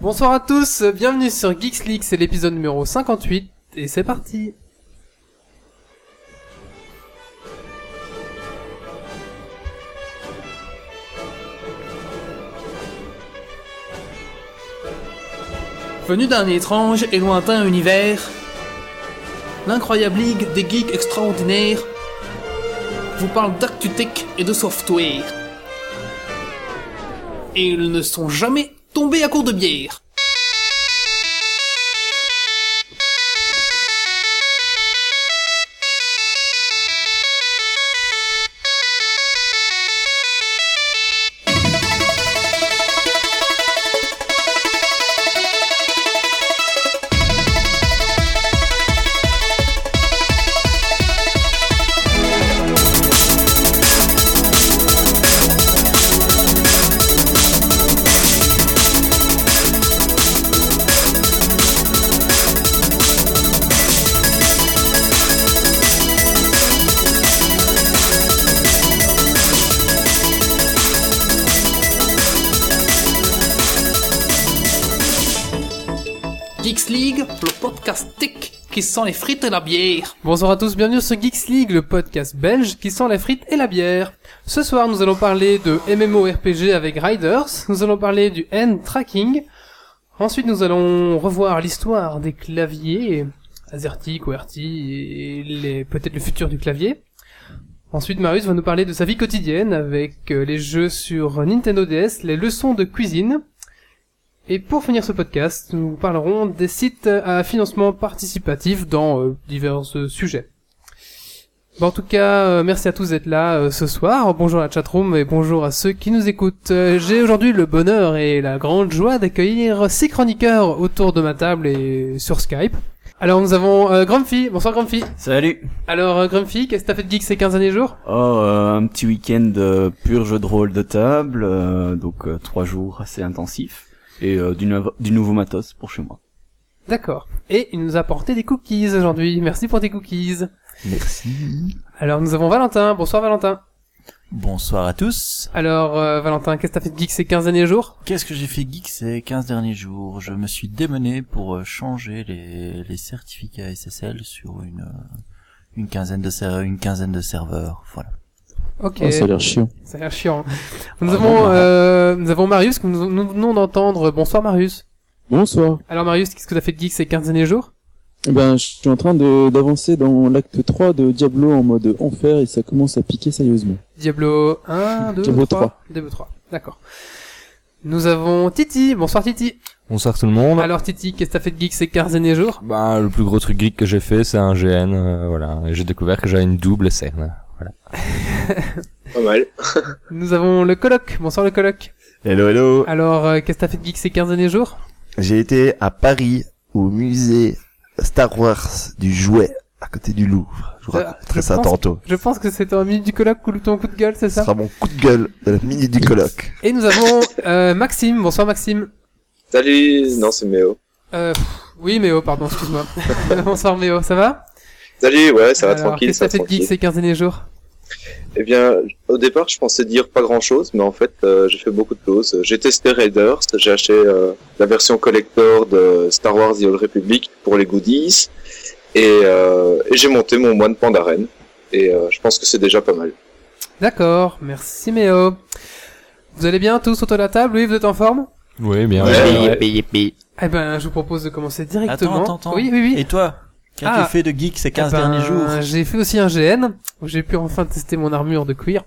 Bonsoir à tous, bienvenue sur Geeks League, c'est l'épisode numéro 58, et c'est parti Venu d'un étrange et lointain univers, l'incroyable ligue des geeks extraordinaires vous parle d'actu-tech et de software. Et ils ne sont jamais tombés à court de bière. Qui sent les frites et la bière. Bonsoir à tous, bienvenue sur Geeks League, le podcast belge qui sent les frites et la bière. Ce soir, nous allons parler de MMORPG avec Riders, nous allons parler du hand tracking, ensuite nous allons revoir l'histoire des claviers, AZERTY, QWERTY et peut-être le futur du clavier. Ensuite, Marius va nous parler de sa vie quotidienne avec euh, les jeux sur Nintendo DS, les leçons de cuisine. Et pour finir ce podcast, nous parlerons des sites à financement participatif dans euh, divers euh, sujets. Bon, en tout cas, euh, merci à tous d'être là ce soir. Bonjour à la chatroom et bonjour à ceux qui nous écoutent. J'ai aujourd'hui le bonheur et la grande joie d'accueillir six chroniqueurs autour de ma table et sur Skype. Alors nous avons euh, Grumpy. Bonsoir Grumpy. Salut Alors euh, Grumpy, qu'est-ce que t'as fait de geek ces 15 derniers jours? Oh, euh, un petit week-end pur jeu de rôle de table, donc trois jours assez intensifs, et euh, du, nou- du nouveau matos pour chez moi. D'accord. Et il nous a apporté des cookies aujourd'hui. Merci pour tes cookies. Merci. Alors nous avons Valentin. Bonsoir Valentin. Bonsoir à tous. Alors euh, Valentin, qu'est-ce que t'as fait de geek ces 15 derniers jours? Qu'est-ce que j'ai fait geek ces 15 derniers jours? Je me suis démené pour euh, changer les, les certificats SSL sur une euh, une quinzaine de ser- une quinzaine de serveurs. Voilà. Ok. Oh, ça a l'air chiant. Ça a l'air chiant. Nous Ah, avons non, non. euh, nous avons Marius que nous, nous venons d'entendre. Bonsoir Marius. Bonsoir. Alors Marius, qu'est-ce que t'as fait de geek ces 15 derniers jours? Eh Ben, je suis en train de d'avancer dans l'acte 3 de Diablo en mode enfer et ça commence à piquer sérieusement. Diablo 1, 2, Diablo 3. 3. Diablo 3. D'accord. Nous avons Titi. Bonsoir Titi. Bonsoir tout le monde. Alors Titi, qu'est-ce que t'as fait de geek ces 15 derniers jours? Bah, le plus gros truc geek que j'ai fait, c'est un GN, euh, voilà. Et j'ai découvert que j'avais une double cerne. Pas mal. Nous avons le coloc. Bonsoir le coloc. Hello, hello. Alors, euh, qu'est-ce que t'as fait de geek ces 15 derniers jours? J'ai été à Paris, au musée Star Wars du jouet, à côté du Louvre. Je vous Euh, raconterai je ça pense- tantôt. Je pense que c'est un minute du coloc ou ton coup de gueule, c'est Ce ça? sera mon coup de gueule de la minute du colloque. Et nous avons euh, Maxime. Bonsoir Maxime. Salut, non c'est Méo. Euh, pff, oui Méo, pardon, excuse-moi. Bonsoir Méo, ça va? Salut, ouais, ça va Alors, tranquille, Qu'est-ce que ça t'as va fait de geek tranquille. ces 15 derniers jours? Eh bien, au départ, je pensais dire pas grand chose, mais en fait, euh, j'ai fait beaucoup de choses. J'ai testé Raiders, j'ai acheté euh, la version collector de Star Wars The Old Republic pour les goodies, et, euh, et j'ai monté mon moine Pandaren. Et euh, je pense que c'est déjà pas mal. D'accord, merci Méo. Vous allez bien tous autour de la table? Oui, vous êtes en forme? Oui, bien. Ouais, ouais. Eh ben, je vous propose de commencer directement. Attends, attends, attends. Oui, oui, oui. Et toi? Qu'as-tu Ah. fait de geek ces 15 Eh ben, derniers jours J'ai fait aussi un GN, où j'ai pu enfin tester mon armure de cuir.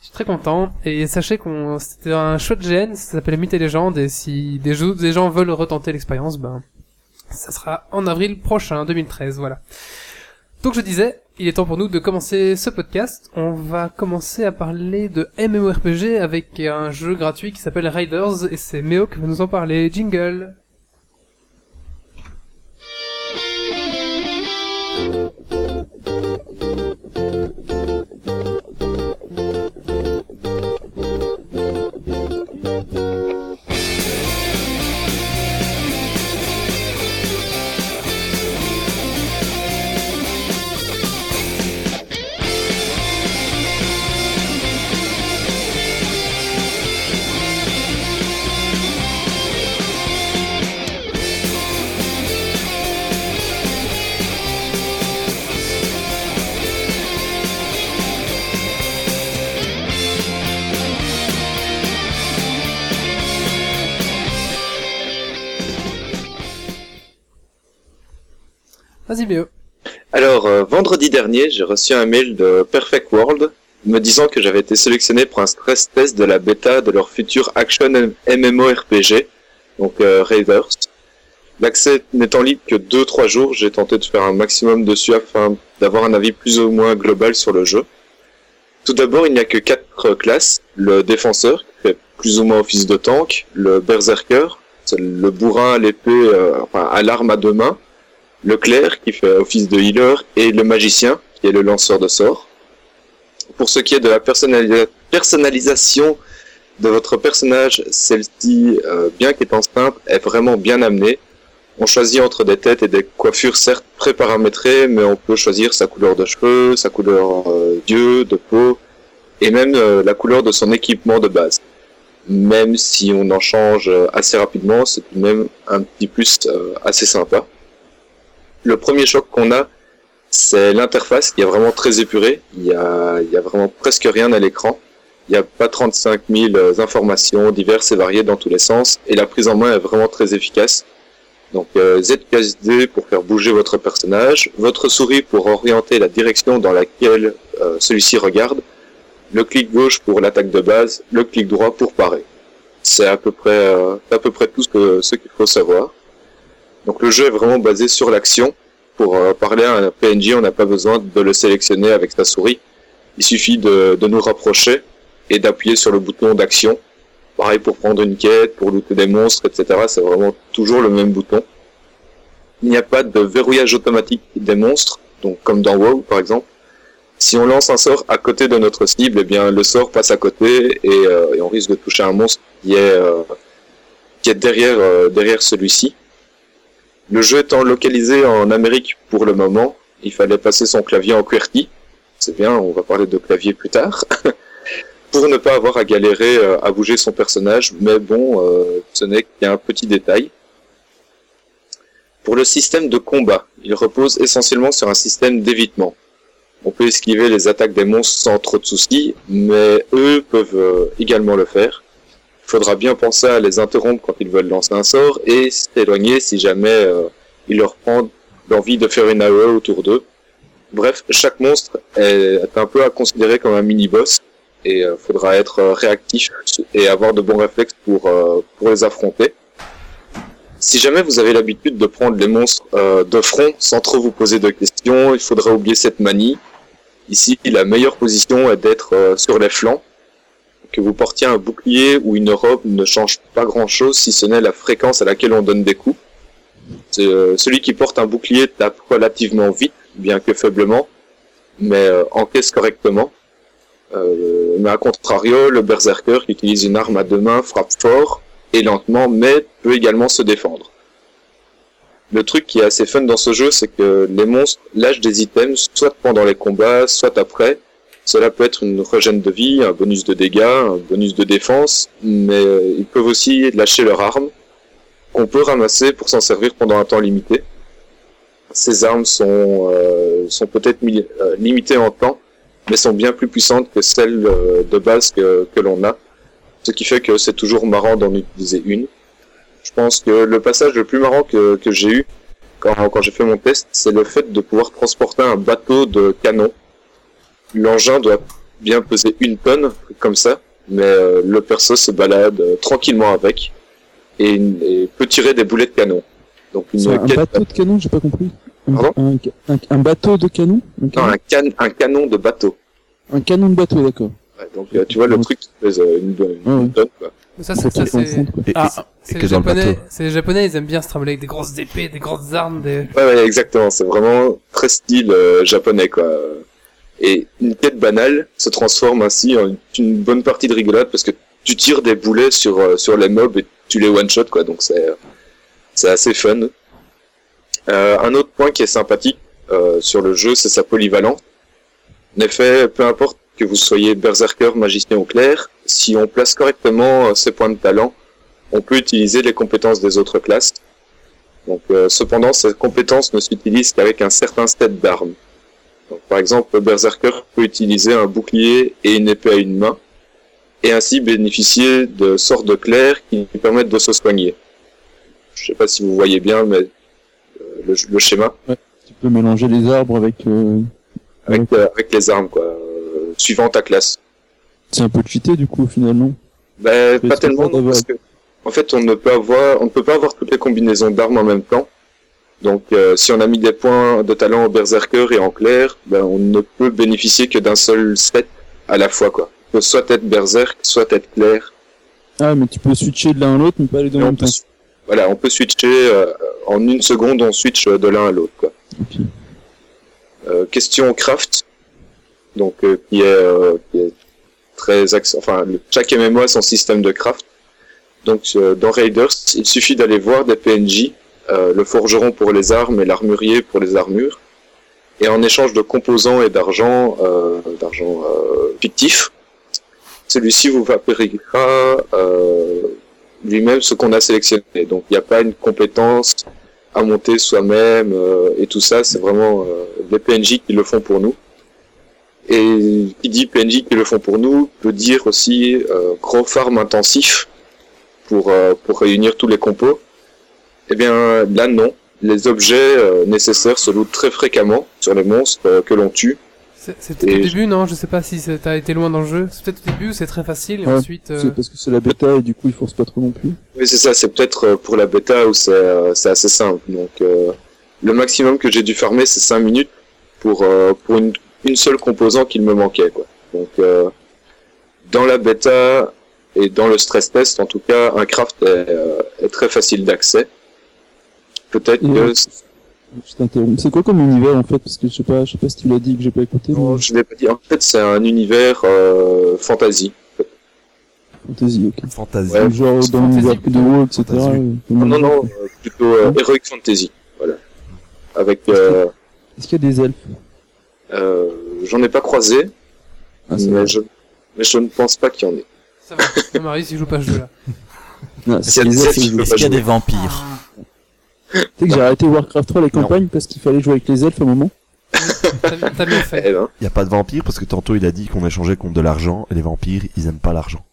Je suis très content, et sachez qu'on, c'était un chouette GN, ça s'appelle Myth et Légende, et si des, des gens veulent retenter l'expérience, ben, ça sera en avril prochain, 2013, voilà. Donc je disais, il est temps pour nous de commencer ce podcast. On va commencer à parler de MMORPG avec un jeu gratuit qui s'appelle Riders, et c'est Méo qui va nous en parler. Jingle Thank you. Vas-y. Alors, euh, vendredi dernier, j'ai reçu un mail de Perfect World me disant que j'avais été sélectionné pour un stress test de la bêta de leur futur action MMORPG, donc euh. L'accès n'étant libre que 2-3 jours, j'ai tenté de faire un maximum dessus afin d'avoir un avis plus ou moins global sur le jeu. Tout d'abord, il n'y a que 4 classes. Le défenseur, qui fait plus ou moins office de tank, le berserker, le bourrin à l'épée, euh, enfin à l'arme à deux mains, le clerc, qui fait office de healer, et le magicien, qui est le lanceur de sorts. Pour ce qui est de la personnalisa- personnalisation de votre personnage, celle-ci, euh, bien qu'étant simple, est vraiment bien amenée. On choisit entre des têtes et des coiffures certes préparamétrées, mais on peut choisir sa couleur de cheveux, sa couleur euh, d'yeux, de peau, et même euh, la couleur de son équipement de base. Même si on en change assez rapidement, c'est tout de même un petit plus assez sympa. Le premier choc qu'on a, c'est l'interface qui est vraiment très épurée. Il y a, vraiment presque rien à l'écran. Il n'y a pas 35 000 informations diverses et variées dans tous les sens. Et la prise en main est vraiment très efficace. Donc euh, pour faire bouger votre personnage, votre souris pour orienter la direction dans laquelle euh, celui-ci regarde, le clic gauche pour l'attaque de base, le clic droit pour parer. C'est à peu près euh, à peu près tout ce que ce qu'il faut savoir. Donc le jeu est vraiment basé sur l'action. Pour euh, parler à un PNJ, on n'a pas besoin de le sélectionner avec sa souris. Il suffit de, de nous rapprocher et d'appuyer sur le bouton d'action. Pareil pour prendre une quête, pour looter des monstres, etc. C'est vraiment toujours le même bouton. Il n'y a pas de verrouillage automatique des monstres, donc comme dans WoW par exemple. Si on lance un sort à côté de notre cible, eh bien le sort passe à côté et, euh, et on risque de toucher un monstre qui est, euh, qui est derrière, euh, derrière celui-ci. Le jeu étant localisé en Amérique pour le moment, il fallait passer son clavier en QWERTY. C'est bien, on va parler de clavier plus tard. pour ne pas avoir à galérer euh, à bouger son personnage, mais bon, euh, ce n'est qu'un petit détail. Pour le système de combat, il repose essentiellement sur un système d'évitement. On peut esquiver les attaques des monstres sans trop de soucis, mais eux peuvent euh, également le faire. Il faudra bien penser à les interrompre quand ils veulent lancer un sort et s'éloigner si jamais euh, il leur prend l'envie de faire une AOE autour d'eux. Bref, chaque monstre est un peu à considérer comme un mini-boss et euh, faudra être euh, réactif et avoir de bons réflexes pour, euh, pour les affronter. Si jamais vous avez l'habitude de prendre les monstres de front sans trop vous poser de questions, il faudra oublier cette manie. Ici, la meilleure position est d'être sur les flancs. Que vous portiez un bouclier ou une robe ne change pas grand-chose si ce n'est la fréquence à laquelle on donne des coups. Euh, celui qui porte un bouclier tape relativement vite, bien que faiblement, mais euh, encaisse correctement. Euh, mais à contrario, le berserker qui utilise une arme à deux mains frappe fort et lentement, mais peut également se défendre. Le truc qui est assez fun dans ce jeu, c'est que les monstres lâchent des items soit pendant les combats, soit après. Cela peut être une régène de vie, un bonus de dégâts, un bonus de défense, mais euh, ils peuvent aussi lâcher leur arme, qu'on peut ramasser pour s'en servir pendant un temps limité. Ces armes sont, euh, peut-être euh, limitées en temps, mais sont bien plus puissantes que celles de base que, l'on a, ce qui fait que c'est toujours marrant d'en utiliser une. Je pense que le passage le plus marrant que, que j'ai eu quand, quand j'ai fait mon test, c'est le fait de pouvoir transporter un bateau de canon. L'engin doit bien peser une tonne, comme ça, mais euh, le perso se balade euh, tranquillement avec et, et peut tirer des boulets de canon. Donc une un quête- bateau de canon, j'ai pas compris. Un, Pardon? un, un, un bateau de canon? Un, non, canon un, can- un canon de bateau. un canon de bateau, d'accord. Ouais, donc euh, tu vois le truc qui pèse euh, une, une Ouais, ouais. tonne. Quoi. Ça, c'est, ah, les japonais, c'est les japonais, ils aiment bien se trimballer avec des grosses épées, des grosses armes, des... Ouais, ouais, exactement. C'est vraiment très style euh, japonais, quoi. Et une quête banale se transforme ainsi en une bonne partie de rigolade parce que tu tires des boulets sur euh, sur les mobs et tu les one shot, quoi. Donc c'est assez fun. Euh, un autre point qui est sympathique euh, sur le jeu, c'est sa polyvalence. En effet, peu importe que vous soyez berserker, magicien ou clerc, si on place correctement euh, ses points de talent, on peut utiliser les compétences des autres classes. Donc, cependant, cette compétence ne s'utilise qu'avec un certain set d'armes. Donc, par exemple, le berserker peut utiliser un bouclier et une épée à une main, et ainsi bénéficier de sorts de clair qui lui permettent de se soigner. Je sais pas si vous voyez bien, mais euh, le, le schéma. Tu peux mélanger les arbres avec. euh, avec, euh, avec les armes, quoi, euh, suivant ta classe. C'est un peu cheaté du coup finalement. Ben, pas tellement, d'avoir- parce que, en fait, on ne peut avoir, on ne peut pas avoir toutes les combinaisons d'armes en même temps. Donc, euh, si on a mis des points de talent en berserker et en clair, ben, on ne peut bénéficier que d'un seul set à la fois, quoi. On peut soit être berserk, soit être clair. Ah mais tu peux switcher de l'un à l'autre mais pas les deux en même temps. voilà, on peut switcher, euh, en une seconde, on switch de l'un à l'autre, quoi. Ok. Euh, question craft, donc euh, qui est, euh, qui est très axe- enfin le- chaque MMO a son système de craft. Donc euh, dans Raiders, il suffit d'aller voir des PNJ, euh, le forgeron pour les armes et l'armurier pour les armures, et en échange de composants et d'argent, euh, d'argent euh, fictif, celui-ci vous fabriquera euh, lui-même ce qu'on a sélectionné. Donc il n'y a pas une compétence à monter soi-même euh, et tout ça, c'est vraiment les PNJ qui le font pour nous. Et qui dit PNJ qui le font pour nous peut dire aussi euh, gros farm intensif pour euh, pour réunir tous les compos. Eh bien là non, les objets euh, nécessaires se lootent très fréquemment sur les monstres euh, que l'on tue. C'est c'est peut-être Et au début, non? Je sais pas si t'as été loin dans le jeu. C'est peut-être au début où c'est très facile et Ouais, ensuite. euh, C'est parce que c'est la bêta et du coup ils forcent pas trop non plus. Oui, c'est ça, c'est peut-être euh, pour la bêta où c'est euh, c'est assez simple. Donc euh, le maximum que j'ai dû farmer c'est 5 minutes pour euh, pour une, une seule composant qu'il me manquait quoi. Donc euh, dans la bêta et dans le stress test en tout cas, un craft est, euh, est très facile d'accès. Peut-être Et, que euh, Je t'interromps. C'est quoi comme univers en fait? Parce que je sais pas, je sais pas si tu l'as dit que j'ai pas écouté. non, mais... je l'ai pas dit. En fait, c'est un univers euh, fantasy. Fantasy, ok. Fantasy. Ouais. Genre Fantasy dans l'univers de etc. Euh, Non, non, non, euh, plutôt euh, heroic fantasy. Voilà. Avec euh, Est-ce qu'il y a des elfes? euh, j'en ai pas croisé, ah, mais je mais je ne pense pas qu'il y en ait. Ça va. Ça m'arrive si je joue pas à ce jeu-là. Non, S'il y c'est a les des elfes, elfes, je je joue. peux Est-ce qu'il y a des vampires? Tu sais que j'ai arrêté Warcraft 3 les campagnes parce qu'il fallait jouer avec les elfes à un moment. T'as bien fait. Eh ben, Il y a pas de vampires parce que tantôt il a dit qu'on échangeait contre de l'argent et les vampires ils aiment pas l'argent.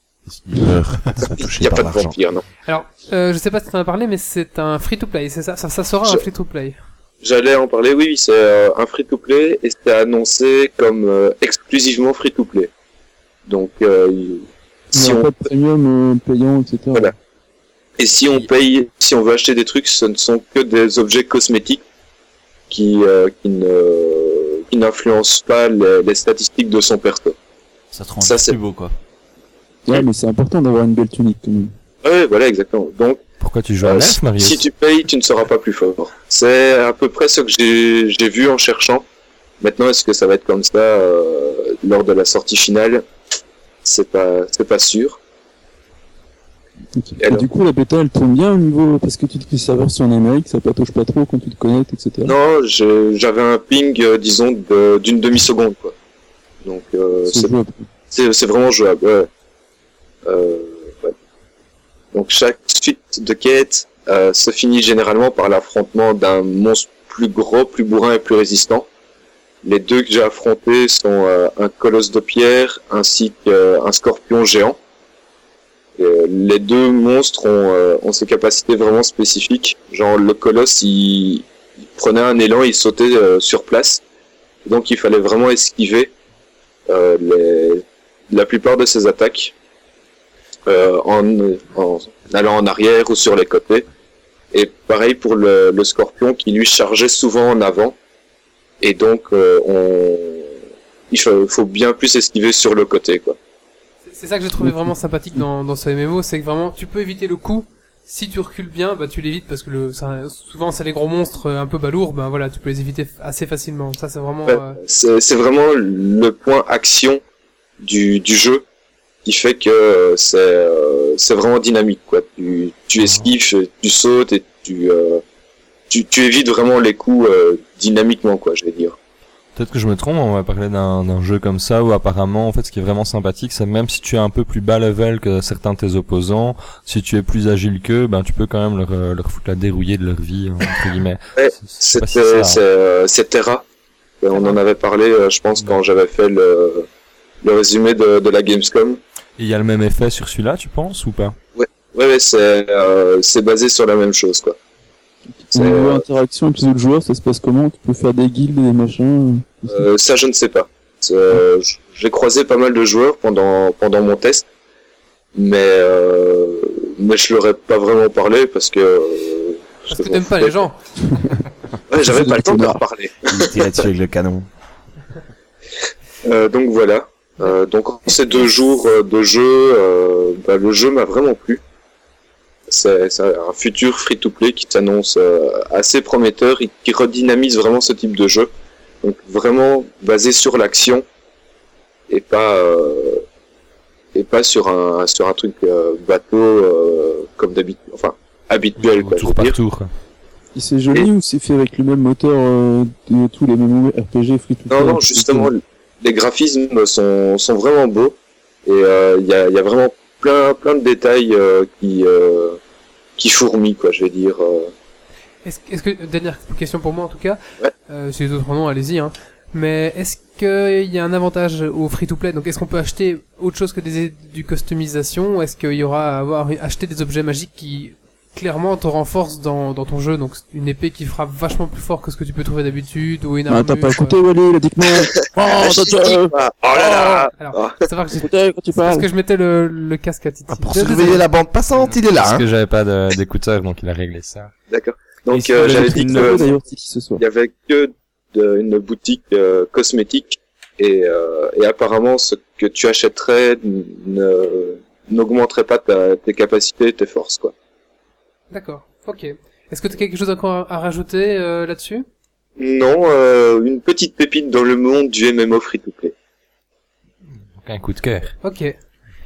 Ils meurent, ils sont il touchés n'y a par pas de l'argent. Ah, vampire, non. Alors, euh, je sais pas si t'en as parlé, mais c'est un free-to-play, c'est ça, ça Ça sera un Je- free-to-play. J'allais en parler, oui, oui, c'est euh, un free-to-play et c'est annoncé comme euh, exclusivement free-to-play. Donc, euh, il- Il si n'y a on pas de premium euh, payant, etc. Voilà. Et si on paye, si on veut acheter des trucs, ce ne sont que des objets cosmétiques qui euh, qui ne qui n'influencent pas les, les statistiques de son perso. Ça te rend Ça, plus beau, quoi. Ouais, mais c'est important d'avoir une belle tunique quand même. Ouais, voilà, exactement. Donc, Pourquoi tu joues à euh, Marius si tu payes, tu ne seras pas plus fort. C'est à peu près ce que j'ai j'ai vu en cherchant. Maintenant, est-ce que ça va être comme ça euh, lors de la sortie finale? C'est pas, c'est pas sûr. Et Et du coup, la bêta, elle tourne bien au niveau, parce que tu dis que les serveurs sont en Amérique, ça patauge pas trop quand tu te connectes, etc. Non, j'avais un ping, euh, disons, de- d'une demi-seconde, quoi. Donc, euh, C'est vraiment jouable. Ouais. Euh, ouais. Donc, chaque suite de quêtes euh, se finit généralement par l'affrontement d'un monstre plus gros, plus bourrin et plus résistant. Les deux que j'ai affrontés sont un colosse de pierre ainsi qu'un scorpion géant. Les deux monstres ont, euh, ont ces capacités vraiment spécifiques. Genre le colosse, il, prenait un élan, il sautait euh, sur place. Donc il fallait vraiment esquiver euh, les, la plupart de ses attaques en, allant en arrière ou sur les côtés. Et pareil pour le, scorpion qui lui chargeait souvent en avant. Et donc on, il faut, faut bien plus esquiver sur le côté quoi. C'est- ça que j'ai trouvé vraiment sympathique dans, dans ce MMO, c'est que vraiment tu peux éviter le coup. Si tu recules bien, bah tu l'évites parce que le, ça- souvent c'est les gros monstres euh, un peu balourds, ben voilà, tu peux les éviter assez facilement. Ça c'est vraiment. Ouais. euh, C'est c'est vraiment le point action du, du jeu qui fait que euh, c'est euh, c'est vraiment dynamique quoi. Tu, tu esquives, tu sautes et tu, euh, tu tu évites vraiment les coups euh, dynamiquement quoi, je vais dire. Peut-être que je me trompe, on va parler d'un jeu comme ça où apparemment, en fait, ce qui est vraiment sympathique, c'est même si tu es un peu plus bas level que certains de tes opposants, si tu es plus agile qu'eux, ben tu peux quand même leur, euh, leur foutre la dérouillée de leur vie, entre guillemets. Ouais, C'est- si c'est euh, Terra. Euh, On en avait parlé, je pense, quand j'avais fait le, le résumé de, de la Gamescom. Et il y a le même effet sur celui-là, tu penses, ou pas? Ouais, ouais, c'est euh, c'est basé sur la même chose quoi. Niveau euh, interaction avec les autres joueurs, ça se passe comment? Tu peux faire des guildes, des machins Euh, ça, je ne sais pas. Euh, J'ai croisé pas mal de joueurs pendant pendant mon test, mais euh, mais je leur ai pas vraiment parlé parce que euh, Parce que je t'aimes pas les gens. Ouais, j'avais pas le temps de leur parler. Il tirait dessus avec le canon. Euh, donc voilà. Euh, donc ces deux jours euh, de jeu, euh, bah, le jeu m'a vraiment plu. C'est un futur free-to-play qui s'annonce euh, assez prometteur et qui redynamise vraiment ce type de jeu. Donc vraiment basé sur l'action et pas euh, et pas sur un sur un truc euh, bateau euh, comme d'habitude, enfin habituel tour par tour. quoi. Et c'est joli ou c'est fait avec le même moteur euh, de tous les MMORPG free to play Non, non, justement, les graphismes sont, sont vraiment beaux et euh, il y, a, il y a vraiment plein, plein de détails euh, qui, euh, qui fourmillent, quoi, je vais dire. euh. Est-ce est-ce que dernière question pour moi en tout cas, Ouais. euh, si les autres en ont, allez-y. Hein. Mais est-ce qu'il y a un avantage au free-to-play? Donc est-ce qu'on peut acheter autre chose que des du customisation? Est-ce qu'il y aura à avoir acheté des objets magiques qui clairement te renforcent dans, dans ton jeu Donc une épée qui frappe vachement plus fort que ce que tu peux trouver d'habitude ou une Ah, t'as armure, pas écouté, Wally, il a dit que non Oh, Ah, pas. Oh là là Alors, faut savoir que j'ai quand tu c'est parce parles que je mettais le, le casque à Titi. Ah, pour surveiller la bande passante, il est là. Parce Hein. que j'avais pas d'écouteurs, donc il a réglé ça. D'accord. Donc euh, j'avais dit ce soir. y avait que de- une boutique euh, cosmétique et, euh, et apparemment ce que tu achèterais ne- n'augmenterait pas ta, tes capacités tes forces, quoi. D'accord, ok. Est-ce que tu as quelque chose encore à, rajouter euh, là-dessus? Non, euh, une petite pépite dans le monde du MMO free-to-play. Donc un coup de cœur. Ok.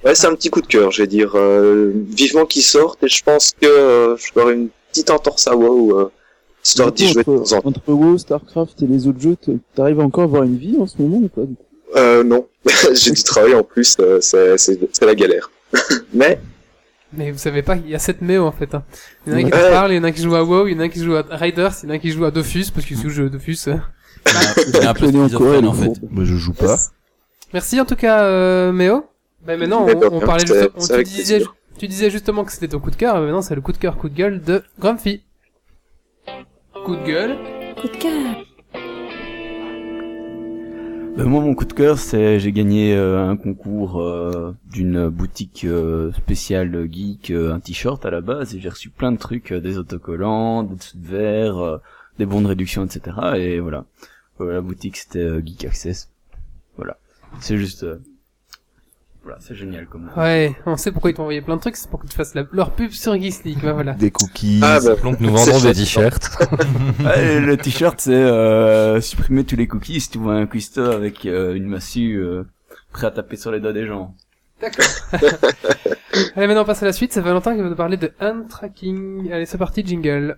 Ouais, c'est un petit coup de cœur, je vais dire. Euh, vivement qu'il sorte, et je pense que euh, je ferai une petite entorse à WoW, euh, histoire d'y jouer de temps en entre, temps. entre WoW, Starcraft et les autres jeux, t'arrives encore à avoir une vie en ce moment ou pas Euh, non, j'ai du travail en plus, euh, c'est la galère. Mais, Mais vous savez pas, il y a 7 méos en fait. Hein. Il y en a un qui Ouais. parle, il y en a un qui joue à WoW, il y en a un qui joue à Riders, il y en a un qui joue à Dofus, parce qu'il joue au Dofus. euh. Il un peu schizophrène en fait. Moi, je joue pas. Merci en tout cas, euh, Méo. Ben maintenant, on, parlait juste, on, tu, disais, tu disais justement que c'était ton coup de cœur, mais maintenant c'est le coup de cœur, coup de gueule de Grumpy. Coup de gueule. Coup de cœur. Ben, moi, mon coup de cœur, c'est j'ai gagné euh, un concours euh, d'une boutique euh, spéciale geek, euh, un t-shirt à la base, et j'ai reçu plein de trucs, euh, des autocollants, des dessous de verre, des bons de réduction, etc. Et voilà. La boutique, c'était Geek Access. Voilà. C'est juste... Voilà, c'est génial comme... Ouais, on sait pourquoi ils t'ont envoyé plein de trucs, c'est pour que tu fasses la- leur pub sur Geeks League, bah voilà. Des cookies. ah bah, Donc nous vendons des t-shirts. Ouais, le t-shirt, c'est euh, supprimer tous les cookies si tu vois un cuistot avec euh, une massue euh, prêt à taper sur les doigts des gens. D'accord. Allez, maintenant on passe à la suite, c'est Valentin qui va nous parler de hand tracking. Allez, c'est parti, jingle.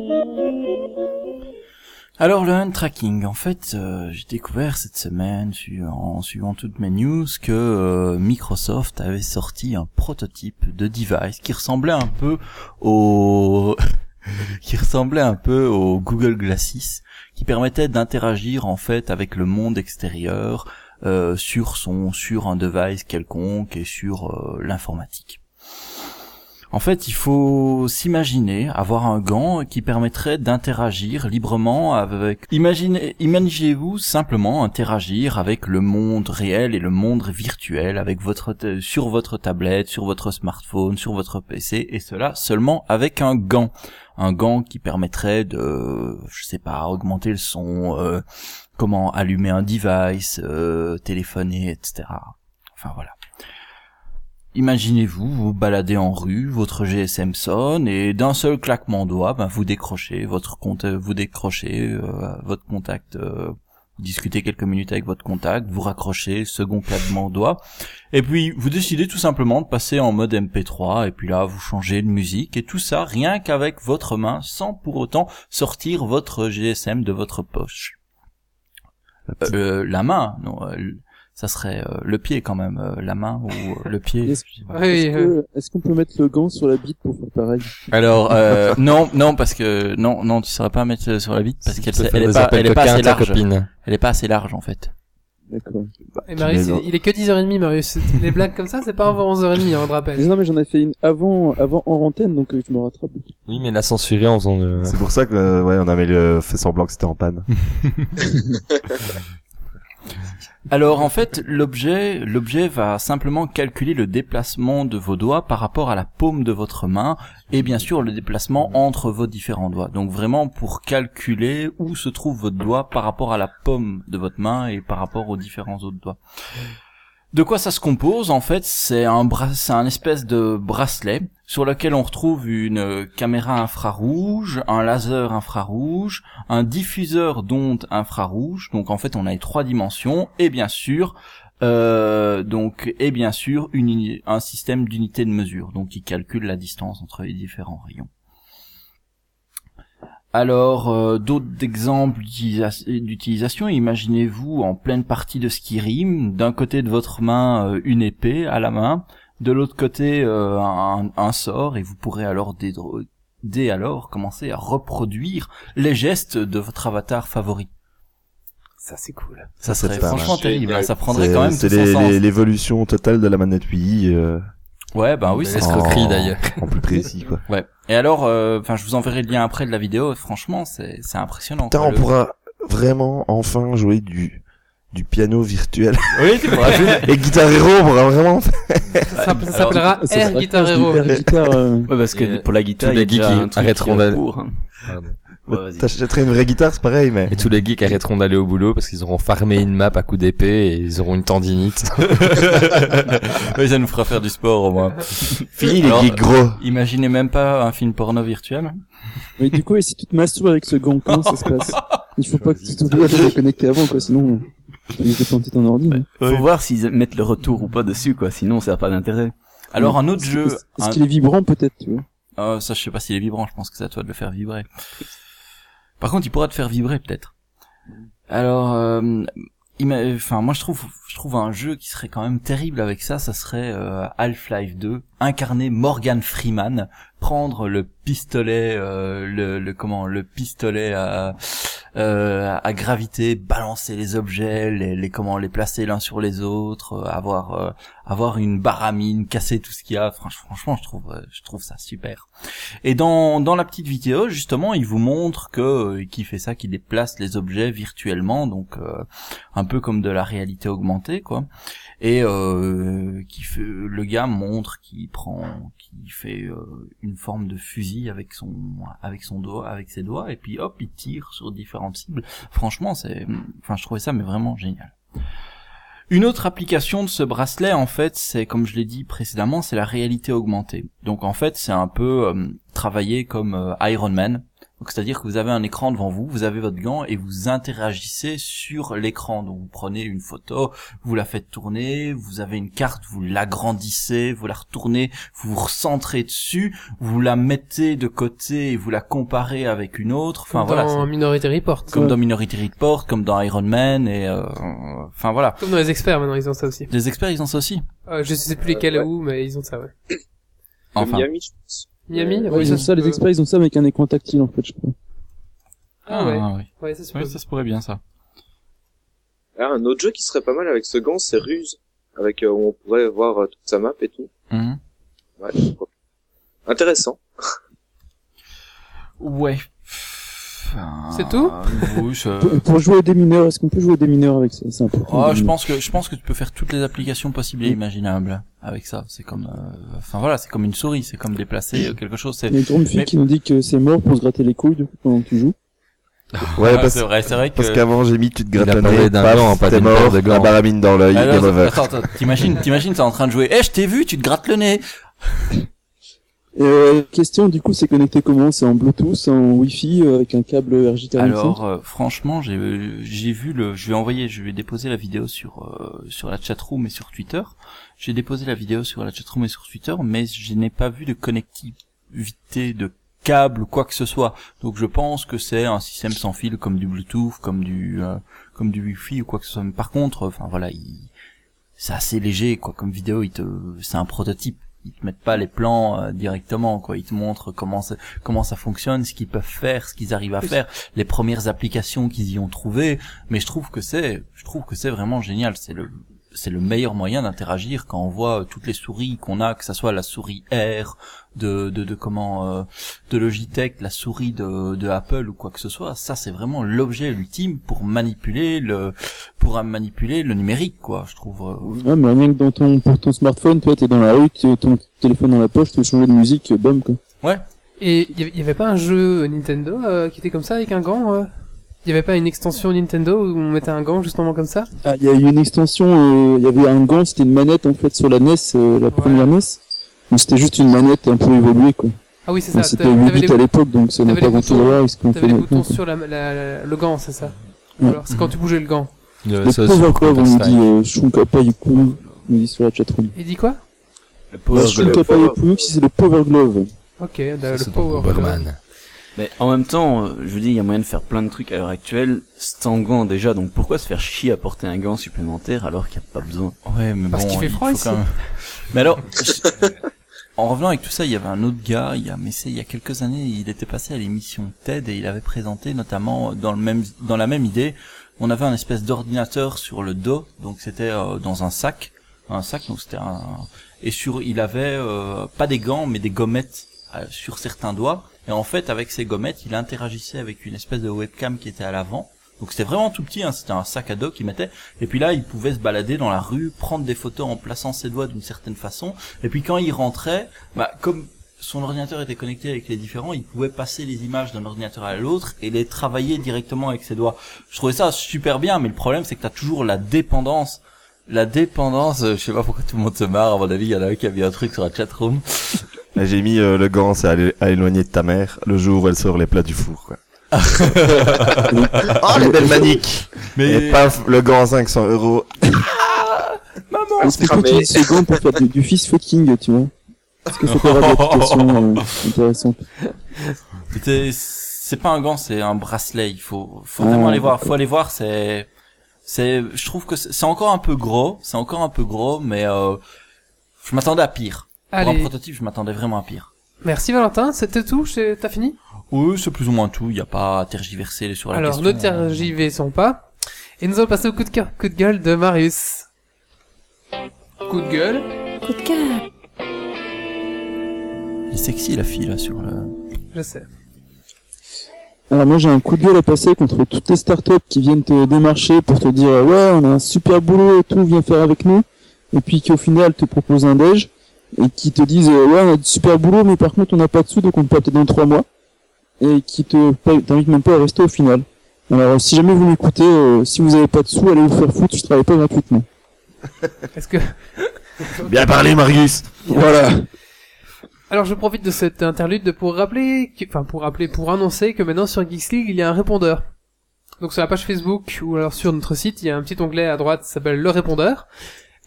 Alors le hand tracking, en fait, euh, j'ai découvert cette semaine, en suivant toutes mes news, que euh, Microsoft avait sorti un prototype de device qui ressemblait un peu au qui ressemblait un peu au Google Glasses, qui permettait d'interagir en fait avec le monde extérieur euh, sur son sur un device quelconque et sur l'informatique. En fait, il faut s'imaginer avoir un gant qui permettrait d'interagir librement avec. Imaginez, imaginez-vous simplement interagir avec le monde réel et le monde virtuel avec votre sur votre tablette, sur votre smartphone, sur votre PC et cela seulement avec un gant, un gant qui permettrait de, je sais pas, augmenter le son, euh, comment allumer un device, euh, téléphoner, etc. Enfin voilà. Imaginez-vous, vous baladez en rue, votre GSM sonne et d'un seul claquement de doigts, ben, vous décrochez votre compte, vous décrochez euh, votre contact, euh, discutez quelques minutes avec votre contact, vous raccrochez, second claquement de et puis vous décidez tout simplement de passer en mode MP3 et puis là vous changez de musique et tout ça rien qu'avec votre main, sans pour autant sortir votre GSM de votre poche. Euh, la main, non, euh, ça serait euh, le pied quand même, euh, la main ou euh, le pied. Est-ce. Oui, euh, qu'on peut mettre le gant sur la bite pour faire pareil? Alors euh, non, non parce que non, non, tu saurais pas mettre euh, sur la bite parce qu'elle elle est pas, appels elle est de pas assez large. copine. Elle est pas assez large en fait. D'accord. et Marius, tu mets il, il est que 10h30, Marius. Les blagues comme ça, c'est pas avant 11h30, hein, on te rappelle. Non, mais j'en ai fait une avant, avant en antenne, donc je me rattrape. Oui, mais il a censuré en faisant de... C'est pour ça que, euh, ouais, on avait le- fait semblant que c'était en panne. Alors en fait, l'objet, l'objet va simplement calculer le déplacement de vos doigts par rapport à la paume de votre main et bien sûr le déplacement entre vos différents doigts. Donc vraiment pour calculer où se trouve votre doigt par rapport à la paume de votre main et par rapport aux différents autres doigts. De quoi ça se compose En fait, c'est un espèce de bracelet sur lequel on retrouve une caméra infrarouge, un laser infrarouge, un diffuseur d'ondes infrarouges. Donc en fait, on a les trois dimensions et bien sûr, euh, donc et bien sûr un système d'unité de mesure, donc qui calcule la distance entre les différents rayons. Alors, euh, d'autres exemples d'utilisa- d'utilisation, imaginez-vous en pleine partie de Skyrim, d'un côté de votre main euh, une épée à la main, de l'autre côté euh, un, un sort, et vous pourrez alors dès, dès alors commencer à reproduire les gestes de votre avatar favori. Ça, c'est cool. Ça c'est serait pas franchement mal. terrible, hein, ça prendrait quand même C'est tout l'évolution totale de la manette Wii, euh, Ouais, bah oui, c'est escroquerie, d'ailleurs. En plus précis, quoi. Ouais. Et alors, euh, enfin, je vous enverrai le lien après de la vidéo. Franchement, c'est c'est impressionnant. Putain, quoi, on le- pourra vraiment enfin jouer du, du piano virtuel. Oui, tu pourras jouer. Et Guitar Hero, on pourra vraiment Ça, s'appelle- ça s'appellera Air Guitar Hero. Guitar, euh, Ouais, parce que Et, pour la guitare, il y a les geeks déjà qui un truc arrêteront d'aller- hein. Ouais. T'achèterais une vraie guitare, c'est pareil, mais... Et tous les geeks arrêteront d'aller au boulot parce qu'ils auront farmé une map à coups d'épée et ils auront une tendinite. oui, ça nous fera faire du sport au moins. Fini les geeks gros. Imaginez même pas un film porno virtuel. Mais du coup, et si tu te masturbes avec ce gant, comment ça se passe Il faut pas que tu t'oublies de le connecter avant, quoi, sinon, tu peux juste planter ton ordi. hein. Faut voir s'ils mettent le retour ou pas dessus, quoi. Sinon, ça n'a pas d'intérêt. Alors un autre jeu, Est-ce un- est-ce qu'il est vibrant, peut-être, tu vois? Euh, ça je sais pas s'il est vibrant, je pense que c'est à toi de le faire vibrer. Par contre, il pourra te faire vibrer peut-être. Alors, euh, enfin moi je trouve, je trouve un jeu qui serait quand même terrible avec ça, ça serait euh, Half-Life 2, incarner Morgan Freeman, prendre le pistolet, euh, le, le comment, le pistolet à euh, à gravité, balancer les objets, les, comment les placer l'un sur les autres, euh, avoir euh, avoir une baramine, casser tout ce qu'il y a. Franch- franchement, je trouve je trouve ça super. Et dans dans la petite vidéo, justement, il vous montre que qui fait ça, qui déplace les objets virtuellement, donc un peu comme de la réalité augmentée, quoi. Et euh, qui fait le gars montre qu'il prend, qui fait euh, une forme de fusil avec son avec son doigt, avec ses doigts, et puis hop, il tire sur différentes cibles. Franchement, c'est, enfin, je trouvais ça mais vraiment génial. Une autre application de ce bracelet, en fait, c'est comme je l'ai dit précédemment, c'est la réalité augmentée. Donc en fait, c'est un peu euh, travailler comme euh, Iron Man. Donc c'est-à-dire que vous avez un écran devant vous, vous avez votre gant et vous interagissez sur l'écran. Donc vous prenez une photo, vous la faites tourner, vous avez une carte, vous l'agrandissez, vous la retournez, vous vous recentrez dessus, vous la mettez de côté et vous la comparez avec une autre. Enfin Comme voilà, dans Minority Report. comme dans Minority Report, comme dans Iron Man et euh, enfin voilà. Comme dans les experts, maintenant, ils ont ça aussi. Les experts, ils ont ça aussi. Euh, je sais plus lesquels ouais. où, mais ils ont ça, ouais. Enfin. Miami, je pense. Miami? Ouais, ils ont ça les experts, ils ont ça avec un écran tactile, en fait, je crois. Ah ouais. oui. Ouais, ça se Ouais, ça se pourrait bien ça. Ah, un autre jeu qui serait pas mal avec ce gant, c'est Ruse. Avec, euh, où on pourrait voir euh, toute sa map et tout. Mhm. Ouais. Intéressant. Ouais. C'est tout Oui, ça- Pour, pour jouer aux démineurs, est-ce qu'on peut jouer aux démineurs avec ça? C'est important. Oh, je pense que je pense que tu peux faire toutes les applications possibles et imaginables avec ça. C'est comme, euh, enfin voilà, c'est comme une souris, c'est comme déplacer euh, quelque chose. C'est Il y a une grande fille Mais- qui nous dit que c'est mort pour se gratter les couilles, du coup, pendant que tu joues. Ouais, Ah, parce, c'est vrai, c'est vrai que. parce qu'avant j'ai mis tu te nez, d'un gant, pas t'es mort, de gants. la baramine dans l'œil, Ah, game over. attends, attends, t'imagines, t'imagines, t'es en train de jouer. Eh, je t'ai vu, tu te grattes le nez. Euh, question, du coup, c'est connecté comment? C'est en Bluetooth, en Wi-Fi, euh, avec un câble RJ45 Alors, euh, franchement, j'ai j'ai vu le, je vais envoyer, je vais déposer la vidéo sur euh, sur la chatroom et sur Twitter. J'ai déposé la vidéo sur la chatroom et sur Twitter, mais je n'ai pas vu de connectivité de câble ou quoi que ce soit. Donc je pense que c'est un système sans fil comme du Bluetooth, comme du euh, comme du Wi-Fi ou quoi que ce soit. Mais par contre, enfin voilà, il- c'est assez léger quoi comme vidéo. Il te, c'est un prototype. Ils te mettent pas les plans euh, directement quoi. Ils te montrent comment ça, comment ça fonctionne, ce qu'ils peuvent faire, ce qu'ils arrivent à Oui. faire, les premières applications qu'ils y ont trouvées. Mais je trouve que c'est, je trouve que c'est vraiment génial. C'est le c'est le meilleur moyen d'interagir quand on voit euh, toutes les souris qu'on a, que ça soit la souris R de de, de comment euh, de Logitech, la souris de, de Apple ou quoi que ce soit. Ça c'est vraiment l'objet ultime pour manipuler le pour euh, manipuler le numérique quoi. Je trouve. euh, Ouais, mais rien que dans ton, pour ton smartphone, toi, t'es dans la rue, tu as ton téléphone dans la poche, tu veux changer de musique, euh, bam, quoi. Et il y avait- pas un jeu Nintendo euh, qui était comme ça avec un gant euh? Il y avait pas une extension Nintendo où on mettait un gant justement comme ça? Ah, il y a eu une extension, euh, il y avait un gant, c'était une manette, en fait, sur la NES, euh, la première NES. Mais c'était juste une manette un peu évoluée, quoi. Ah oui, c'est ça. C'était T'avais 8 t'avais bits à l'époque, donc ça n'a pas grand chose à boutons- voir avec ce qu'on fait t'avais les maintenant. boutons sur la, la- la- le gant, c'est ça Ou Ouais. alors c'est quand tu bougeais le gant. Le pour Glove, on nous dit, euh, Shunka Paipu, on nous dit sur la chatroom. Il dit quoi Le Power Glove. C'est le Power Glove. Ok, le, Power Bomberman. Mais en même temps, euh, je vous dis, il y a moyen de faire plein de trucs à l'heure actuelle sans gants déjà. Donc pourquoi se faire chier à porter un gant supplémentaire alors qu'il n'y a pas besoin? Ouais, mais Parce bon, qu'il fait il froid faut ici. quand même- Mais alors, en revenant avec tout ça, il y avait un autre gars, il y a, mais c'est il y a quelques années, il était passé à l'émission TED et il avait présenté notamment dans le même, dans la même idée, on avait un espèce d'ordinateur sur le dos, donc c'était euh, dans un sac, un sac, donc c'était et sur, il avait euh, pas des gants, mais des gommettes euh, sur certains doigts, et en fait, avec ces gommettes, il interagissait avec une espèce de webcam qui était à l'avant. Donc c'était vraiment tout petit, hein, c'était un sac à dos qu'il mettait. Et puis là, il pouvait se balader dans la rue, prendre des photos en plaçant ses doigts d'une certaine façon. Et puis quand il rentrait, bah, comme son ordinateur était connecté avec les différents, il pouvait passer les images d'un ordinateur à l'autre et les travailler directement avec ses doigts. Je trouvais ça super bien, mais le problème c'est que t'as toujours la dépendance. La dépendance, euh, je sais pas pourquoi tout le monde se marre, à mon avis, il y en a un qui a mis un truc sur la chatroom. J'ai mis euh, le gant, c'est à à éloigner de ta mère, le jour où elle sort les plats du four, quoi. Oh, les belles maniques Mais Et paf, le gant 500 euros. Est-ce que tu cramé. utilises ce gant pour faire du, du fist fucking, tu vois Est-ce que ça peut avoir des applications euh, intéressantes c'est pas un gant, c'est un bracelet. Il faut, faut Ah, vraiment aller voir. d'accord. Faut aller voir. C'est, c'est, je trouve que c'est encore un peu gros. C'est encore un peu gros, mais euh, je m'attendais à pire. Pour un Allez, prototype, je m'attendais vraiment à pire. merci Valentin, c'était tout C'est- T'as fini? Oui, c'est plus ou moins tout. Il y a pas à tergiverser sur la Alors, question. ne tergivez-sont pas. Et nous allons passer au coup de cœur, coup de gueule de Marius. Coup de gueule Coup de cœur. Elle est sexy la fille là sur le. Je sais. Alors moi j'ai un coup de gueule à passer contre toutes les startups qui viennent te démarcher pour te dire ouais on a un super boulot et tout, viens faire avec nous. Et puis qui au final te proposent un déj et qui te disent ouais on a du super boulot mais par contre on n'a pas de sous donc on te paye peut-être dans trois mois. Et qui te t'invitent même pas à rester au final. Alors si jamais vous m'écoutez, euh, si vous avez pas de sous, allez vous faire foutre, je travaille pas gratuitement. Est-ce que... Bien parlé, Marius Voilà. Alors je profite de cette interlude pour rappeler, que- enfin pour rappeler, pour annoncer que maintenant sur Geeks League il y a un répondeur. Donc sur la page Facebook ou alors sur notre site il y a un petit onglet à droite qui s'appelle le répondeur.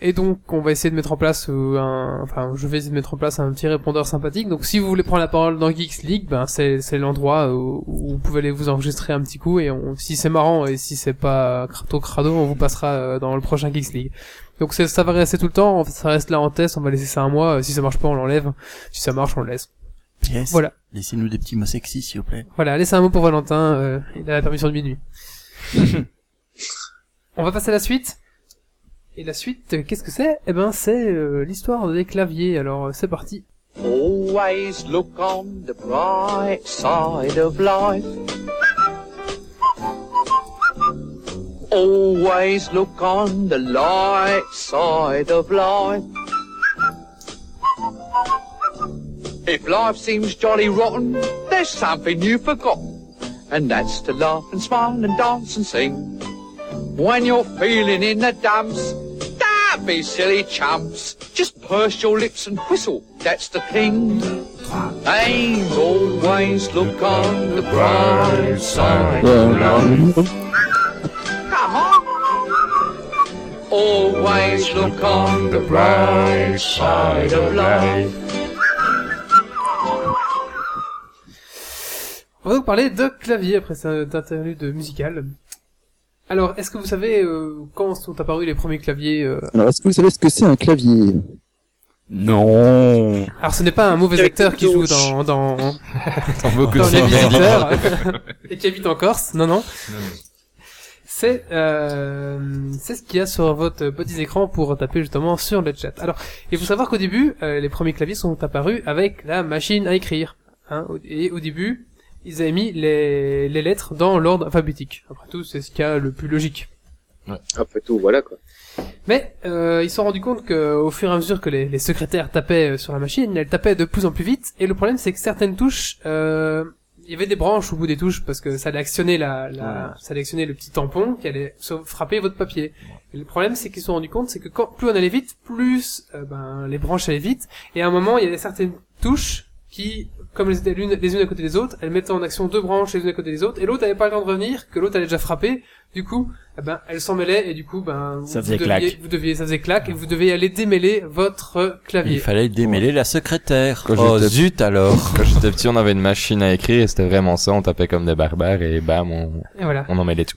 Et donc on va essayer de mettre en place euh, un, enfin je vais essayer de mettre en place un petit répondeur sympathique. Donc si vous voulez prendre la parole dans Geeks League, ben c'est c'est l'endroit où, où vous pouvez aller vous enregistrer un petit coup et on, si c'est marrant et si c'est pas crato crado, on vous passera euh, dans le prochain Geeks League. Donc c'est- ça va rester tout le temps, ça reste là en test, on va laisser ça un mois. Si ça marche pas, on l'enlève. Si ça marche, on le laisse. Yes. Voilà. Laissez-nous des petits mots sexy s'il vous plaît. Voilà, laissez un mot pour Valentin, euh, il a la permission de minuit. On va passer à la suite. Et la suite, euh, qu'est-ce que c'est? Eh ben, c'est euh, l'histoire des claviers. Alors, euh, c'est parti. Always look on the bright side of life. Always look on the light side of life. If life seems jolly rotten, there's something you've forgotten. And that's to laugh and smile and dance and sing. When you're feeling in the dumps, don't be silly chumps. Just purse your lips and whistle, that's the thing. And always look on the bright side. Come on. Always look on the bright side of life. On va donc parler de clavier après cette interlude musicale. Alors, est-ce que vous savez euh, quand sont apparus les premiers claviers euh Alors, est-ce que vous savez ce que c'est un clavier? Non. Alors, ce n'est pas un mauvais acteur qui joue dans dans, dans ça les visiteurs et qui habite en Corse. Non, non. C'est euh, c'est ce qu'il y a sur votre petit écran pour taper justement sur le chat. Alors, il faut savoir qu'au début, euh, les premiers claviers sont apparus avec la machine à écrire. Hein, et au début, ils avaient mis les, les lettres dans l'ordre alphabétique. Après tout, c'est ce qu'il y a le plus logique. Après tout, voilà quoi. Mais euh, ils se sont rendus compte que au fur et à mesure que les, les secrétaires tapaient euh, sur la machine, elles tapaient de plus en plus vite. Et le problème, c'est que certaines touches, euh, il y avait des branches au bout des touches parce que ça allait actionner la, la ça allait actionner le petit tampon qui allait frapper votre papier. Et le problème, c'est qu'ils se sont rendus compte, c'est que quand plus on allait vite, plus euh, ben les branches allaient vite. Et à un moment, il y avait certaines touches qui, comme elles étaient l'une les unes à côté des autres, elles mettaient en action deux branches les unes à côté des autres, et l'autre avait pas le temps de revenir, que l'autre allait déjà frapper. Du coup, eh ben, elles s'en mêlaient, et du coup, ben, Ça vous faisait deviez, vous deviez, ça faisait clac, et vous deviez aller démêler votre clavier. Il fallait démêler la secrétaire. Quand oh j'étais- zut alors. Quand j'étais petit, on avait une machine à écrire et c'était vraiment ça. On tapait comme des barbares et bam, on, Et voilà. on en mêlait tout.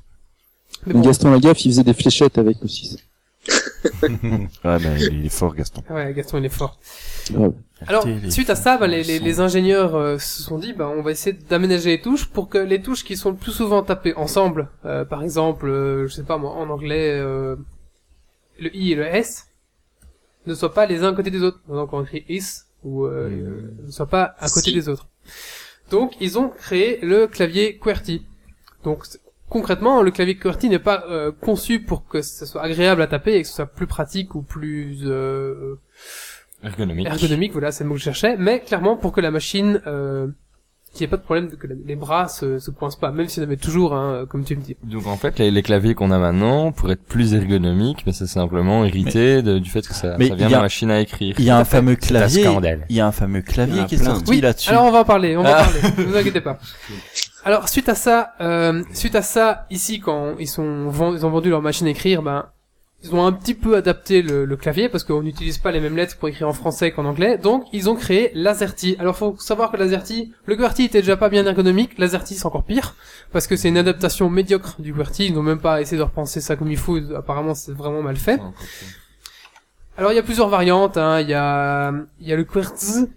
Mais bon, Gaston Lagaffe, il faisait des fléchettes avec aussi. Ouais, mais il est fort, Gaston. ouais, Gaston, il est fort. Alors, Téléphone, suite à ça, ben, les, les, ingénieurs euh, se sont dit, ben, on va essayer d'aménager les touches pour que les touches qui sont le plus souvent tapées ensemble, euh, par exemple, euh, je sais pas moi, en anglais, euh, le i et le s, ne soient pas les uns à côté des autres. Donc on écrit is ou euh, euh, ne soient pas à côté Si. des autres. Donc ils ont créé le clavier QWERTY. Donc concrètement, le clavier QWERTY n'est pas euh, conçu pour que ce soit agréable à taper et que ce soit plus pratique ou plus euh, Ergonomique. ergonomique, voilà, c'est le mot que je cherchais, mais clairement pour que la machine, euh, qu'il n'y ait pas de problème, que les bras se, se coincent pas, même s'il y en avait toujours, hein, comme tu me dis. Donc en fait, les, les claviers qu'on a maintenant, pour être plus ergonomiques, mais c'est simplement hérité de- du fait que ça, Mais ça vient y de a- la machine à écrire. Il y a un fameux clavier. Il y a un fameux clavier a qui est sorti Oui, là-dessus. alors on va en parler, on va en Ah. parler, ne vous inquiétez pas. Alors suite à ça, euh, suite à ça, ici quand ils sont vend- ils ont vendu leur machine à écrire, ben ils ont un petit peu adapté le, le clavier parce qu'on n'utilise pas les mêmes lettres pour écrire en français qu'en anglais, donc ils ont créé l'AZERTY. Alors faut savoir que l'AZERTY, le QWERTY était déjà pas bien ergonomique, l'AZERTY c'est encore pire parce que c'est une adaptation médiocre du QWERTY. Ils n'ont même pas essayé de repenser ça comme il faut. Apparemment c'est vraiment mal fait. Alors il y a plusieurs variantes. Hein. Il y a il y a le QWERTZ,